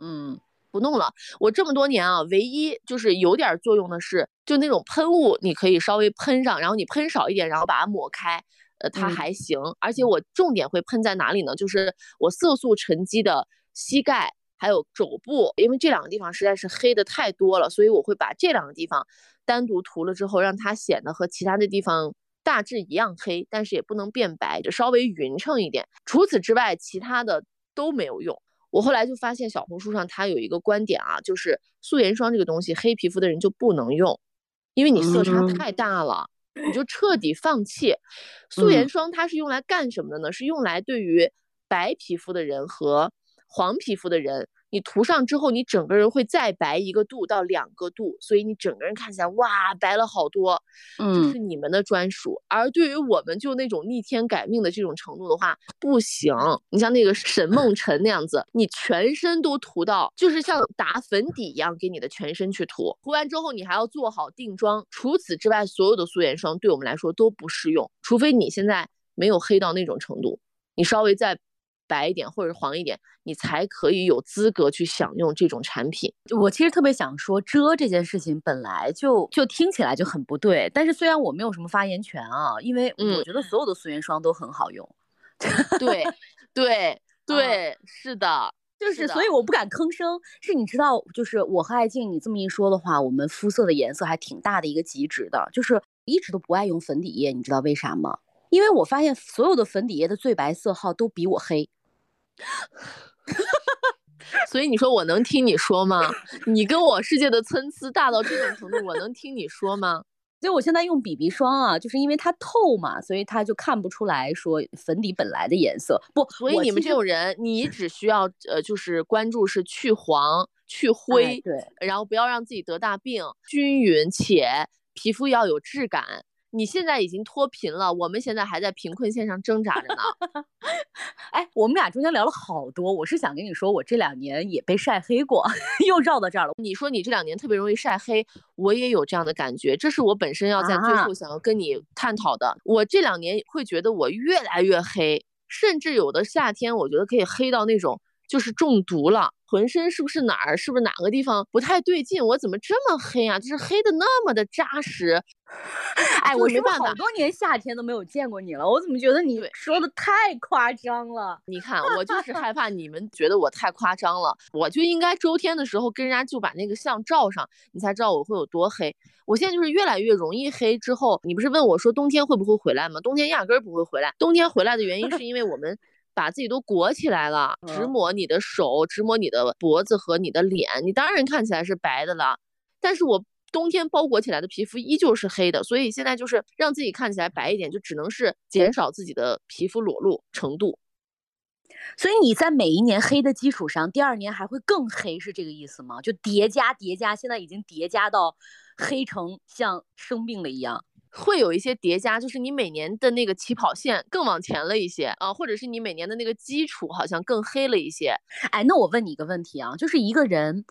嗯，不弄了。我这么多年啊，唯一就是有点作用的是，就那种喷雾，你可以稍微喷上，然后你喷少一点，然后把它抹开，呃，它还行。而且我重点会喷在哪里呢？就是我色素沉积的。膝盖还有肘部，因为这两个地方实在是黑的太多了，所以我会把这两个地方单独涂了之后，让它显得和其他的地方大致一样黑，但是也不能变白，就稍微匀称一点。除此之外，其他的都没有用。我后来就发现小红书上它有一个观点啊，就是素颜霜这个东西，黑皮肤的人就不能用，因为你色差太大了，你就彻底放弃。素颜霜它是用来干什么的呢？是用来对于白皮肤的人和黄皮肤的人，你涂上之后，你整个人会再白一个度到两个度，所以你整个人看起来哇，白了好多。嗯，这是你们的专属。而对于我们就那种逆天改命的这种程度的话，不行。你像那个沈梦 *laughs* 辰那样子，你全身都涂到，就是像打粉底一样给你的全身去涂。涂完之后，你还要做好定妆。除此之外，所有的素颜霜对我们来说都不适用，除非你现在没有黑到那种程度，你稍微再。白一点或者黄一点，你才可以有资格去享用这种产品。我其实特别想说，遮这件事情本来就就听起来就很不对。但是虽然我没有什么发言权啊，因为我觉得所有的素颜霜都很好用。对 *laughs* 对对，是的，就是所以我不敢吭声。是你知道，就是我和爱静，你这么一说的话，我们肤色的颜色还挺大的一个极值的。就是一直都不爱用粉底液，你知道为啥吗？因为我发现所有的粉底液的最白色号都比我黑。*laughs* 所以你说我能听你说吗？你跟我世界的参差大到这种程度，我能听你说吗？*laughs* 所以我现在用 BB 霜啊，就是因为它透嘛，所以它就看不出来说粉底本来的颜色。不，所以你们这种人，你只需要呃，就是关注是去黄、去灰，对，然后不要让自己得大病，均匀且皮肤要有质感。你现在已经脱贫了，我们现在还在贫困线上挣扎着呢。*laughs* 哎，我们俩中间聊了好多，我是想跟你说，我这两年也被晒黑过，*laughs* 又绕到这儿了。你说你这两年特别容易晒黑，我也有这样的感觉，这是我本身要在最后想要跟你探讨的。我这两年会觉得我越来越黑，甚至有的夏天，我觉得可以黑到那种就是中毒了。浑身是不是哪儿？是不是哪个地方不太对劲？我怎么这么黑啊？就是黑的那么的扎实。哎，我是不是好多年夏天都没有见过你了？我怎么觉得你说的太夸张了？你看，我就是害怕你们觉得我太夸张了。我就应该周天的时候跟人家就把那个相照上，你才知道我会有多黑。我现在就是越来越容易黑。之后你不是问我说冬天会不会回来吗？冬天压根儿不会回来。冬天回来的原因是因为我们。把自己都裹起来了，直抹你的手，直抹你的脖子和你的脸，你当然看起来是白的了。但是我冬天包裹起来的皮肤依旧是黑的，所以现在就是让自己看起来白一点，就只能是减少自己的皮肤裸露程度。所以你在每一年黑的基础上，第二年还会更黑，是这个意思吗？就叠加叠加，现在已经叠加到黑成像生病了一样。会有一些叠加，就是你每年的那个起跑线更往前了一些啊，或者是你每年的那个基础好像更黑了一些。哎，那我问你一个问题啊，就是一个人，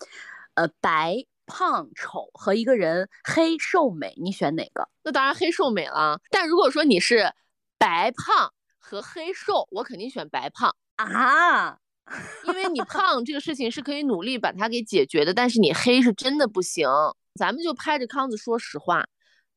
呃，白胖丑和一个人黑瘦美，你选哪个？那当然黑瘦美了。但如果说你是白胖和黑瘦，我肯定选白胖啊，因为你胖这个事情是可以努力把它给解决的，但是你黑是真的不行。咱们就拍着康子说实话。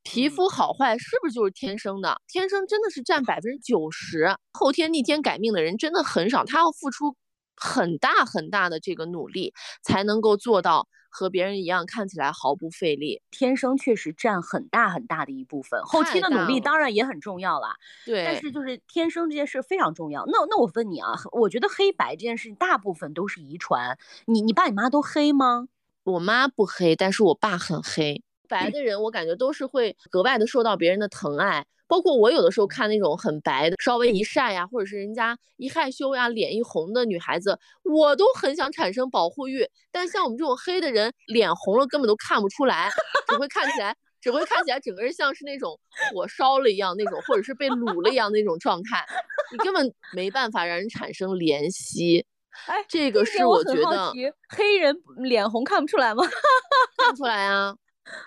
皮肤好坏是不是就是天生的？天生真的是占百分之九十，后天逆天改命的人真的很少。他要付出很大很大的这个努力，才能够做到和别人一样看起来毫不费力。天生确实占很大很大的一部分，后期的努力当然也很重要啦。对，但是就是天生这件事非常重要。那那我问你啊，我觉得黑白这件事情大部分都是遗传。你你爸你妈都黑吗？我妈不黑，但是我爸很黑。白的人，我感觉都是会格外的受到别人的疼爱。包括我有的时候看那种很白的，稍微一晒呀，或者是人家一害羞呀，脸一红的女孩子，我都很想产生保护欲。但像我们这种黑的人，脸红了根本都看不出来，只会看起来，只会看起来整个人像是那种火烧了一样那种，或者是被卤了一样那种状态，你根本没办法让人产生怜惜。哎，这个是我觉得黑人脸红看不出来吗？*laughs* 看不出来啊。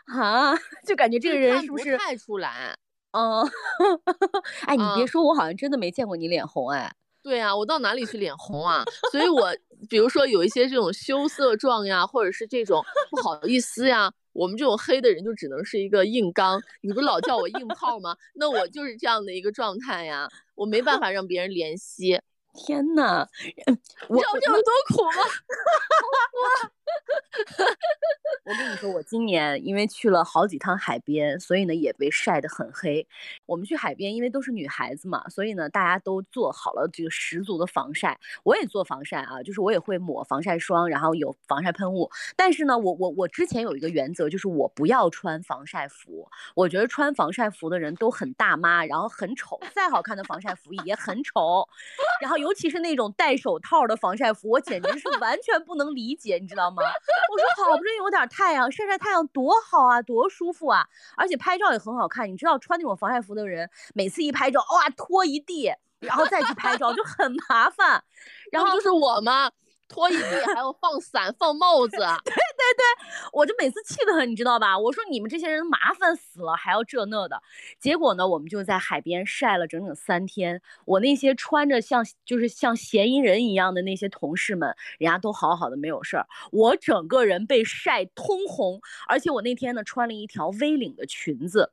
啊，*laughs* 就感觉这个人是不是太出来？嗯，*laughs* 哎，你别说，我好像真的没见过你脸红哎。对啊，我到哪里去脸红啊？所以我比如说有一些这种羞涩状呀，或者是这种不好意思呀，我们这种黑的人就只能是一个硬刚。你不是老叫我硬泡吗？那我就是这样的一个状态呀，我没办法让别人怜惜。天呐，你知道这有多苦吗？我 *laughs* *laughs* 我跟你说，我今年因为去了好几趟海边，所以呢也被晒得很黑。我们去海边，因为都是女孩子嘛，所以呢大家都做好了这个十足的防晒。我也做防晒啊，就是我也会抹防晒霜，然后有防晒喷雾。但是呢，我我我之前有一个原则，就是我不要穿防晒服。我觉得穿防晒服的人都很大妈，然后很丑，再好看的防晒服也很丑。然后尤其是那种戴手套的防晒服，我简直是完全不能理解，你知道吗？我说好不容易有点太阳，晒晒太阳多好啊，多舒服啊！而且拍照也很好看。你知道穿那种防晒服的人，每次一拍照，哇，脱一地，然后再去拍照就很麻烦。然后就是我嘛？拖一地，还要放伞、放帽子。*laughs* 对对，我就每次气得很，你知道吧？我说你们这些人麻烦死了，还要这那的。结果呢，我们就在海边晒了整整三天。我那些穿着像就是像嫌疑人一样的那些同事们，人家都好好的没有事儿。我整个人被晒通红，而且我那天呢穿了一条 V 领的裙子，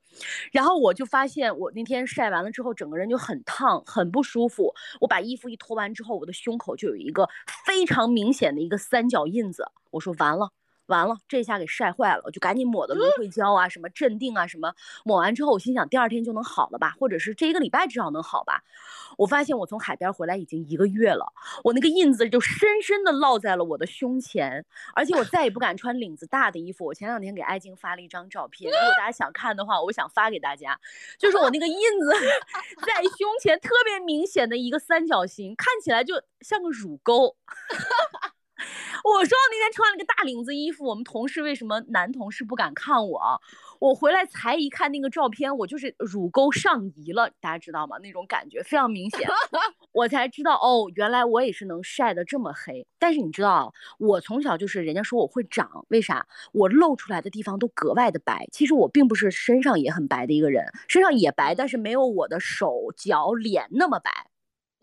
然后我就发现我那天晒完了之后，整个人就很烫，很不舒服。我把衣服一脱完之后，我的胸口就有一个非常。明显的一个三角印子，我说完了。完了，这下给晒坏了，我就赶紧抹的芦荟胶啊，什么镇定啊，什么抹完之后，我心想第二天就能好了吧，或者是这一个礼拜至少能好吧。我发现我从海边回来已经一个月了，我那个印子就深深的烙在了我的胸前，而且我再也不敢穿领子大的衣服。我前两天给艾静发了一张照片，如果大家想看的话，我想发给大家，就是我那个印子 *laughs* 在胸前特别明显的一个三角形，看起来就像个乳沟。我说我那天穿了个大领子衣服，我们同事为什么男同事不敢看我？我回来才一看那个照片，我就是乳沟上移了，大家知道吗？那种感觉非常明显，*laughs* 我才知道哦，原来我也是能晒得这么黑。但是你知道，我从小就是人家说我会长，为啥？我露出来的地方都格外的白。其实我并不是身上也很白的一个人，身上也白，但是没有我的手脚脸那么白。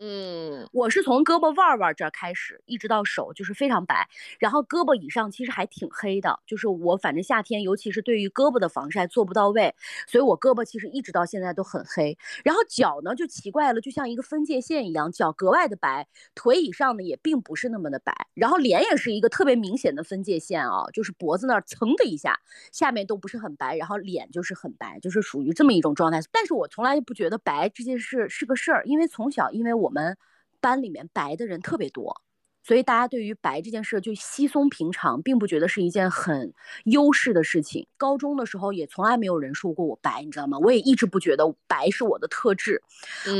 嗯，我是从胳膊腕腕这儿开始，一直到手就是非常白，然后胳膊以上其实还挺黑的，就是我反正夏天，尤其是对于胳膊的防晒做不到位，所以我胳膊其实一直到现在都很黑。然后脚呢就奇怪了，就像一个分界线一样，脚格外的白，腿以上呢也并不是那么的白，然后脸也是一个特别明显的分界线啊，就是脖子那儿蹭的一下，下面都不是很白，然后脸就是很白，就是属于这么一种状态。但是我从来就不觉得白这件事是个事儿，因为从小因为我。我们班里面白的人特别多，所以大家对于白这件事就稀松平常，并不觉得是一件很优势的事情。高中的时候也从来没有人说过我白，你知道吗？我也一直不觉得白是我的特质。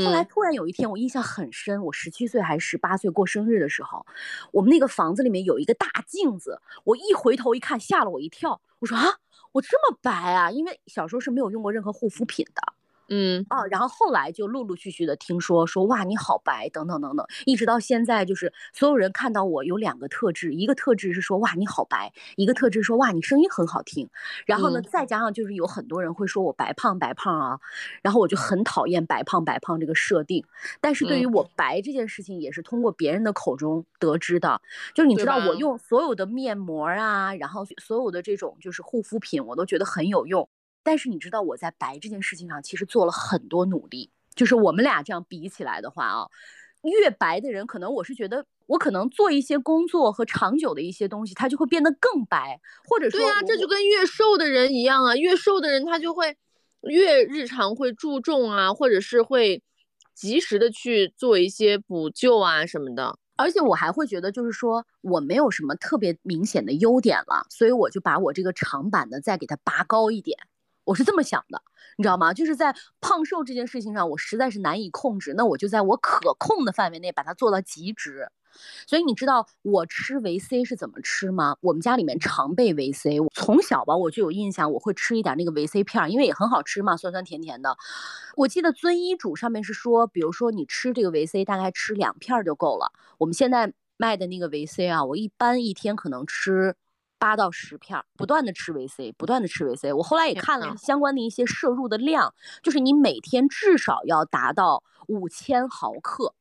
后来突然有一天，我印象很深，我十七岁还是十八岁过生日的时候，我们那个房子里面有一个大镜子，我一回头一看，吓了我一跳。我说啊，我这么白啊？因为小时候是没有用过任何护肤品的。嗯。啊，然后后来就陆陆续续的听说说哇你好白等等等等，一直到现在就是所有人看到我有两个特质，一个特质是说哇你好白，一个特质说哇你声音很好听，然后呢再加上就是有很多人会说我白胖白胖啊，然后我就很讨厌白胖白胖这个设定，但是对于我白这件事情也是通过别人的口中得知的，就是你知道我用所有的面膜啊，然后所有的这种就是护肤品我都觉得很有用。但是你知道我在白这件事情上其实做了很多努力，就是我们俩这样比起来的话啊，越白的人可能我是觉得我可能做一些工作和长久的一些东西，他就会变得更白，或者说对啊，这就跟越瘦的人一样啊，越瘦的人他就会越日常会注重啊，或者是会及时的去做一些补救啊什么的。而且我还会觉得就是说我没有什么特别明显的优点了，所以我就把我这个长板呢再给它拔高一点。我是这么想的，你知道吗？就是在胖瘦这件事情上，我实在是难以控制，那我就在我可控的范围内把它做到极致。所以你知道我吃维 C 是怎么吃吗？我们家里面常备维 C，我从小吧我就有印象，我会吃一点那个维 C 片，因为也很好吃嘛，酸酸甜甜的。我记得遵医嘱上面是说，比如说你吃这个维 C，大概吃两片就够了。我们现在卖的那个维 C 啊，我一般一天可能吃。八到十片，不断的吃维 C，不断的吃维 C。我后来也看了相关的一些摄入的量，就是你每天至少要达到五千毫克。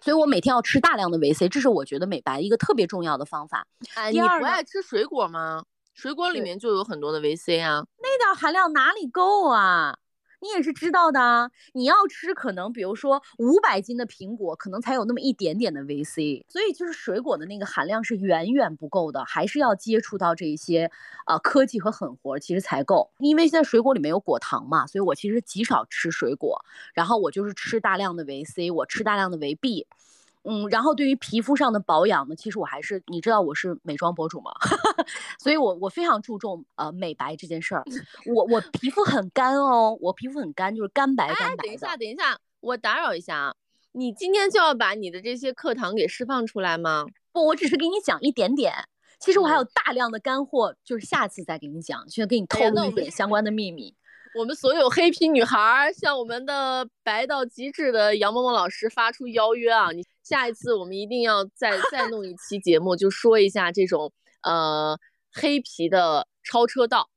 所以我每天要吃大量的维 C，这是我觉得美白一个特别重要的方法。哎，你不爱吃水果吗？水果里面就有很多的维 C 啊，那点含量哪里够啊？你也是知道的，你要吃可能比如说五百斤的苹果，可能才有那么一点点的维 C，所以就是水果的那个含量是远远不够的，还是要接触到这些呃科技和狠活，其实才够。因为现在水果里面有果糖嘛，所以我其实极少吃水果，然后我就是吃大量的维 C，我吃大量的维 B。嗯，然后对于皮肤上的保养呢，其实我还是你知道我是美妆博主嘛，*laughs* 所以我我非常注重呃美白这件事儿。*laughs* 我我皮肤很干哦，我皮肤很干，就是干白干白的。等一下，等一下，我打扰一下啊，你今天就要把你的这些课堂给释放出来吗？不，我只是给你讲一点点，其实我还有大量的干货，就是下次再给你讲，现在给你透露一点相关的秘密。我们所有黑皮女孩向我们的白到极致的杨萌萌老师发出邀约啊！你下一次我们一定要再再弄一期节目，就说一下这种呃黑皮的超车道。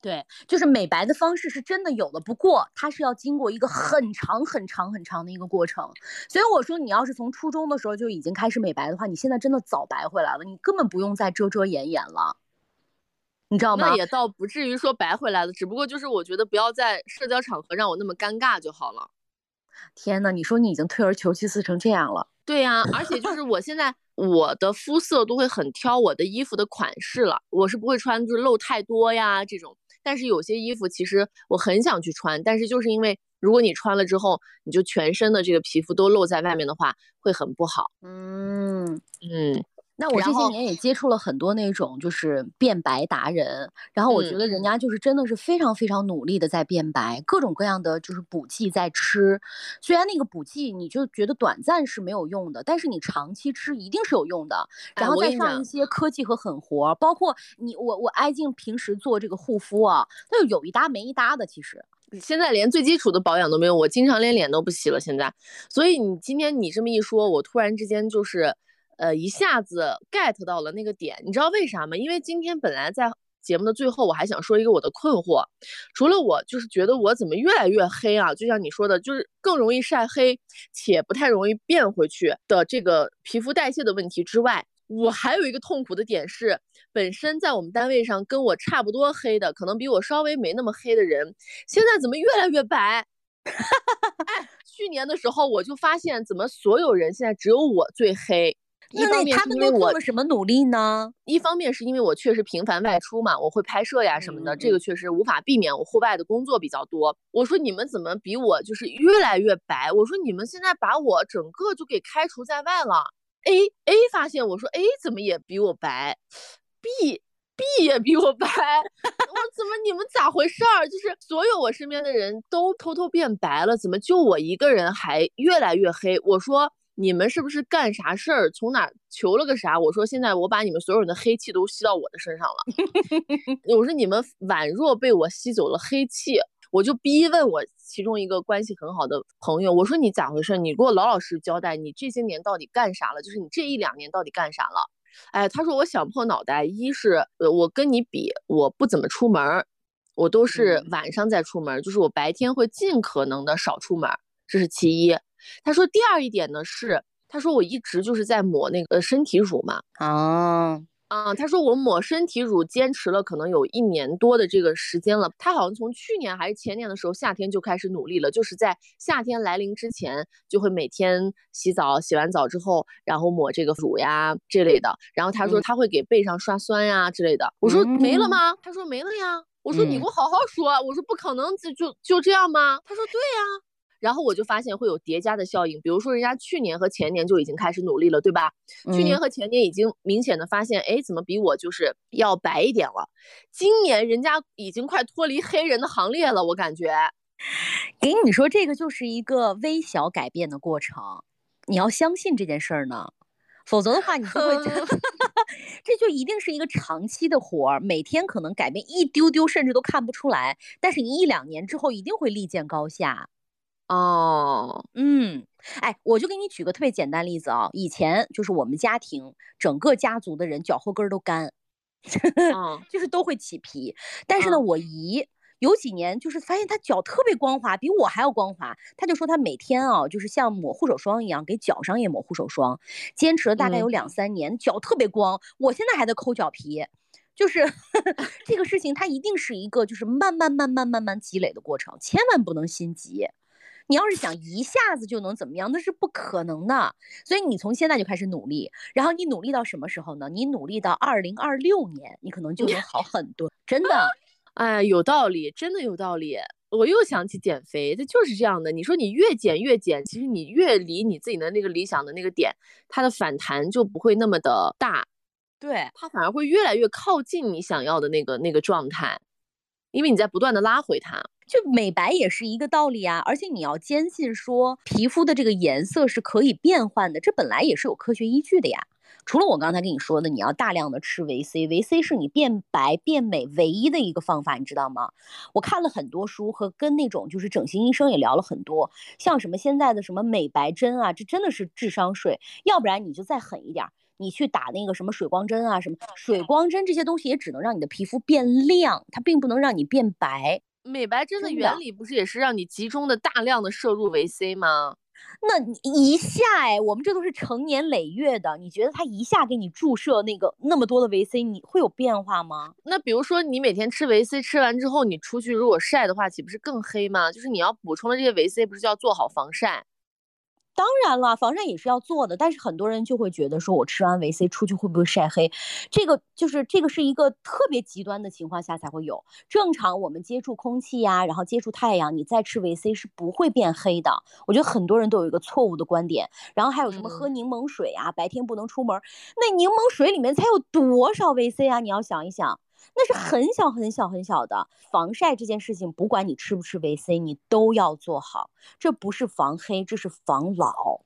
对，就是美白的方式是真的有的，不过它是要经过一个很长很长很长的一个过程。所以我说，你要是从初中的时候就已经开始美白的话，你现在真的早白回来了，你根本不用再遮遮掩掩了。你知道吗？那也倒不至于说白回来了，只不过就是我觉得不要在社交场合让我那么尴尬就好了。天呐，你说你已经退而求其次成这样了？对呀，而且就是我现在我的肤色都会很挑我的衣服的款式了，我是不会穿就是露太多呀这种。但是有些衣服其实我很想去穿，但是就是因为如果你穿了之后，你就全身的这个皮肤都露在外面的话，会很不好。嗯嗯。那我这些年也接触了很多那种就是变白达人，然后我觉得人家就是真的是非常非常努力的在变白，各种各样的就是补剂在吃。虽然那个补剂你就觉得短暂是没有用的，但是你长期吃一定是有用的。然后再上一些科技和狠活，包括你我我挨静平时做这个护肤啊，那就有一搭没一搭的。其实现在连最基础的保养都没有，我经常连脸都不洗了。现在，所以你今天你这么一说，我突然之间就是。呃，一下子 get 到了那个点，你知道为啥吗？因为今天本来在节目的最后，我还想说一个我的困惑，除了我就是觉得我怎么越来越黑啊，就像你说的，就是更容易晒黑，且不太容易变回去的这个皮肤代谢的问题之外，我还有一个痛苦的点是，本身在我们单位上跟我差不多黑的，可能比我稍微没那么黑的人，现在怎么越来越白？*laughs* 哎，去年的时候我就发现，怎么所有人现在只有我最黑？一方面是因为我什么努力呢？一方面是因为我确实频繁外出嘛，我会拍摄呀什么的，这个确实无法避免。我户外的工作比较多。我说你们怎么比我就是越来越白？我说你们现在把我整个就给开除在外了。A A 发现我说 A 怎么也比我白，B B *laughs* 也比我白。我怎么你们咋回事儿？就是所有我身边的人都偷偷变白了，怎么就我一个人还越来越黑？我说。你们是不是干啥事儿？从哪求了个啥？我说现在我把你们所有人的黑气都吸到我的身上了。*laughs* 我说你们宛若被我吸走了黑气，我就逼问我其中一个关系很好的朋友，我说你咋回事？你给我老老实实交代，你这些年到底干啥了？就是你这一两年到底干啥了？哎，他说我想破脑袋，一是呃我跟你比，我不怎么出门，我都是晚上再出门，就是我白天会尽可能的少出门，这是其一。他说第二一点呢是，他说我一直就是在抹那个身体乳嘛，啊啊，他说我抹身体乳坚持了可能有一年多的这个时间了，他好像从去年还是前年的时候夏天就开始努力了，就是在夏天来临之前就会每天洗澡，洗完澡之后然后抹这个乳呀这类的，然后他说他会给背上刷酸呀之类的，我说没了吗？他说没了呀，我说你给我好好说，我说不可能就就就这样吗？他说对呀。然后我就发现会有叠加的效应，比如说人家去年和前年就已经开始努力了，对吧？去年和前年已经明显的发现，哎，怎么比我就是要白一点了？今年人家已经快脱离黑人的行列了，我感觉。给你说，这个就是一个微小改变的过程，你要相信这件事儿呢，否则的话你就会，*laughs* *laughs* 这就一定是一个长期的活儿，每天可能改变一丢丢，甚至都看不出来，但是你一两年之后一定会立见高下。哦，嗯，哎，我就给你举个特别简单例子啊，以前就是我们家庭整个家族的人脚后跟都干，*laughs* 就是都会起皮。但是呢，我姨有几年就是发现她脚特别光滑，比我还要光滑。她就说她每天啊，就是像抹护手霜一样，给脚上也抹护手霜，坚持了大概有两三年，脚特别光。我现在还在抠脚皮，就是 *laughs* 这个事情，它一定是一个就是慢慢慢慢慢慢积累的过程，千万不能心急。你要是想一下子就能怎么样，那是不可能的。所以你从现在就开始努力，然后你努力到什么时候呢？你努力到二零二六年，你可能就能好很多。真的，哎，有道理，真的有道理。我又想起减肥，它就是这样的。你说你越减越减，其实你越离你自己的那个理想的那个点，它的反弹就不会那么的大。对，它反而会越来越靠近你想要的那个那个状态，因为你在不断的拉回它。就美白也是一个道理啊，而且你要坚信说皮肤的这个颜色是可以变换的，这本来也是有科学依据的呀。除了我刚才跟你说的，你要大量的吃维 C，维 C 是你变白变美唯一的一个方法，你知道吗？我看了很多书和跟那种就是整形医生也聊了很多，像什么现在的什么美白针啊，这真的是智商税。要不然你就再狠一点，你去打那个什么水光针啊，什么水光针这些东西也只能让你的皮肤变亮，它并不能让你变白。美白针的原理不是也是让你集中的大量的摄入维 C 吗？那一下哎，我们这都是成年累月的，你觉得他一下给你注射那个那么多的维 C，你会有变化吗？那比如说你每天吃维 C，吃完之后你出去如果晒的话，岂不是更黑吗？就是你要补充的这些维 C，不是就要做好防晒？当然了，防晒也是要做的，但是很多人就会觉得说，我吃完维 C 出去会不会晒黑？这个就是这个是一个特别极端的情况下才会有。正常我们接触空气呀，然后接触太阳，你再吃维 C 是不会变黑的。我觉得很多人都有一个错误的观点。然后还有什么喝柠檬水啊，白天不能出门，那柠檬水里面才有多少维 C 啊？你要想一想。那是很小很小很小的防晒这件事情，不管你吃不吃维 C，你都要做好。这不是防黑，这是防老，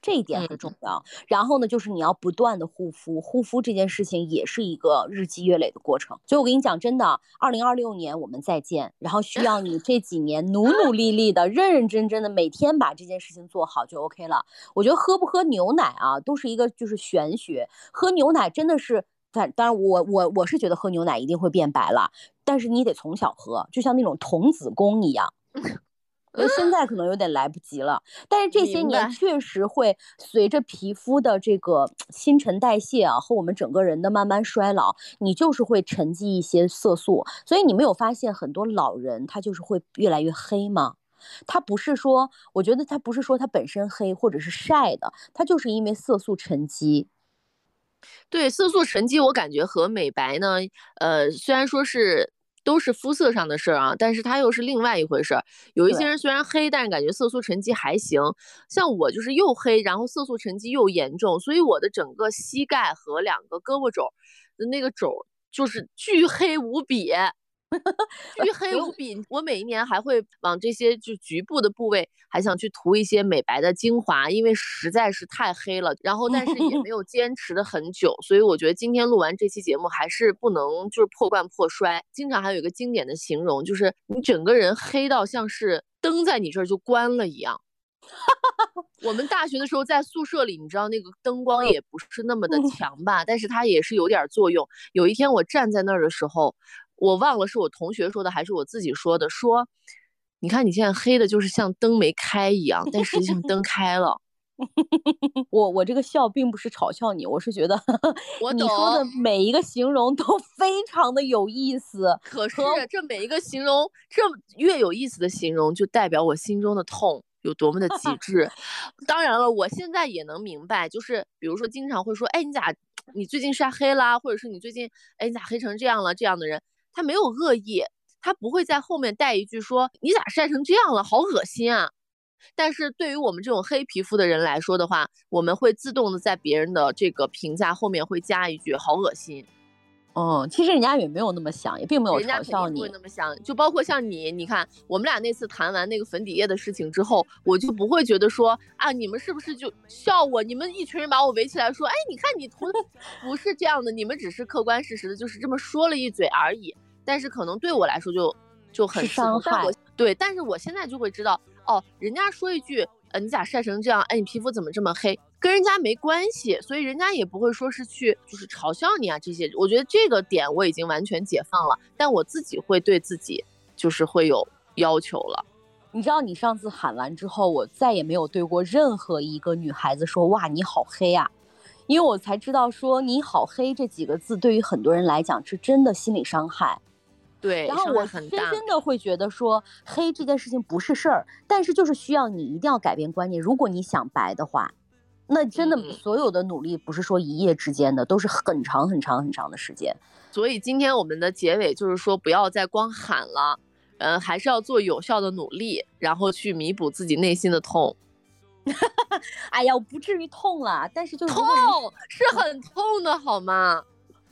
这一点很重要。然后呢，就是你要不断的护肤，护肤这件事情也是一个日积月累的过程。所以我跟你讲，真的，二零二六年我们再见。然后需要你这几年努努力力的、认认真真的每天把这件事情做好就 OK 了。我觉得喝不喝牛奶啊，都是一个就是玄学。喝牛奶真的是。但当然，我我我是觉得喝牛奶一定会变白了，但是你得从小喝，就像那种童子功一样。*laughs* 现在可能有点来不及了，但是这些年确实会随着皮肤的这个新陈代谢啊，和我们整个人的慢慢衰老，你就是会沉积一些色素。所以你没有发现很多老人他就是会越来越黑吗？他不是说，我觉得他不是说他本身黑或者是晒的，他就是因为色素沉积。对色素沉积，我感觉和美白呢，呃，虽然说是都是肤色上的事儿啊，但是它又是另外一回事儿。有一些人虽然黑，但是感觉色素沉积还行。像我就是又黑，然后色素沉积又严重，所以我的整个膝盖和两个胳膊肘的那个肘就是巨黑无比。巨黑无比，我每一年还会往这些就局部的部位，还想去涂一些美白的精华，因为实在是太黑了。然后，但是也没 *laughs* 有坚持的很久，所以我觉得今天录完这期节目还是不能就是破罐破摔。经常还有一个经典的形容，就是你整个人黑到像是灯在你这儿就关了一样。我们大学的时候在宿舍里，你知道那个灯光也不是那么的 *laughs* 强吧，但是它也是有点作用。有一天我站在那儿的时候。我忘了是我同学说的还是我自己说的。说，你看你现在黑的，就是像灯没开一样，但实际上灯开了。*laughs* 我我这个笑并不是嘲笑你，我是觉得我你说的每一个形容都非常的有意思。可是这每一个形容，这越有意思的形容，就代表我心中的痛有多么的极 *laughs* 致。当然了，我现在也能明白，就是比如说经常会说，哎，你咋你最近晒黑啦，或者是你最近哎你咋黑成这样了？这样的人。他没有恶意，他不会在后面带一句说你咋晒成这样了，好恶心啊！但是对于我们这种黑皮肤的人来说的话，我们会自动的在别人的这个评价后面会加一句好恶心。嗯，其实人家也没有那么想，也并没有嘲笑你。会那么想，就包括像你，你看我们俩那次谈完那个粉底液的事情之后，我就不会觉得说啊，你们是不是就笑我？你们一群人把我围起来说，哎，你看你涂的 *laughs* 不是这样的，你们只是客观事实的，就是这么说了一嘴而已。但是可能对我来说就就很伤害，对。但是我现在就会知道，哦，人家说一句，呃，你咋晒成这样？哎，你皮肤怎么这么黑？跟人家没关系，所以人家也不会说是去就是嘲笑你啊这些。我觉得这个点我已经完全解放了，但我自己会对自己就是会有要求了。你知道，你上次喊完之后，我再也没有对过任何一个女孩子说哇你好黑啊，因为我才知道说你好黑这几个字对于很多人来讲是真的心理伤害。对，然后我深深的会觉得说黑这件事情不是事儿，但是就是需要你一定要改变观念。如果你想白的话，那真的所有的努力不是说一夜之间的，都是很长很长很长的时间。所以今天我们的结尾就是说，不要再光喊了，嗯，还是要做有效的努力，然后去弥补自己内心的痛。*laughs* 哎呀，我不至于痛了，但是就是痛是很痛的，好吗？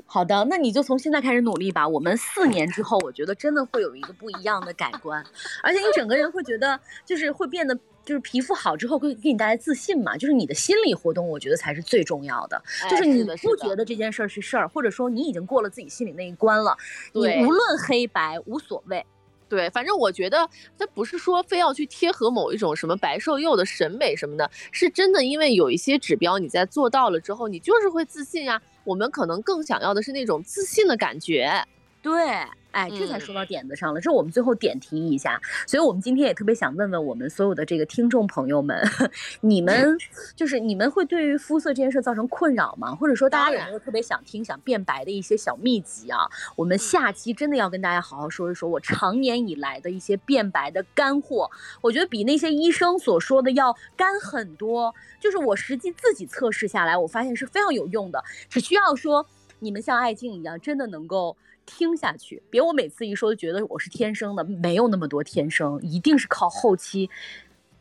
好的，那你就从现在开始努力吧。我们四年之后，我觉得真的会有一个不一样的改观，而且你整个人会觉得，就是会变得，就是皮肤好之后会给你带来自信嘛。就是你的心理活动，我觉得才是最重要的。就是你不觉得这件事儿是事儿，或者说你已经过了自己心里那一关了，你无论黑白无所谓。对，反正我觉得它不是说非要去贴合某一种什么白瘦幼的审美什么的，是真的，因为有一些指标你在做到了之后，你就是会自信呀。我们可能更想要的是那种自信的感觉。对，哎，这才说到点子上了。这我们最后点题一下，所以我们今天也特别想问问我们所有的这个听众朋友们，*laughs* 你们 *laughs* 就是你们会对于肤色这件事造成困扰吗？或者说大家有没有特别想听、想变白的一些小秘籍啊？我们下期真的要跟大家好好说一说我常年以来的一些变白的干货。我觉得比那些医生所说的要干很多，就是我实际自己测试下来，我发现是非常有用的。只需要说你们像爱静一样，真的能够。听下去，别我每次一说就觉得我是天生的，没有那么多天生，一定是靠后期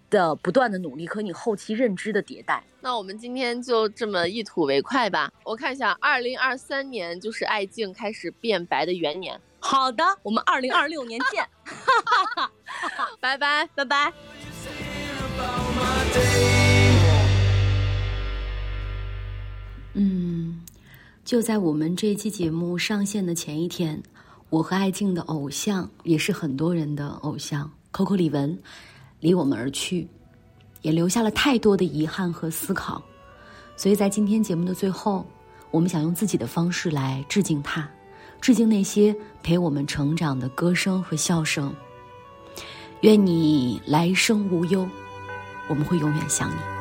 的不断的努力和你后期认知的迭代。那我们今天就这么一吐为快吧。我看一下，二零二三年就是爱静开始变白的元年。好的，我们二零二六年见，*laughs* *laughs* 拜拜拜拜。嗯。就在我们这期节目上线的前一天，我和爱静的偶像，也是很多人的偶像 Coco 李玟，离我们而去，也留下了太多的遗憾和思考。所以在今天节目的最后，我们想用自己的方式来致敬他，致敬那些陪我们成长的歌声和笑声。愿你来生无忧，我们会永远想你。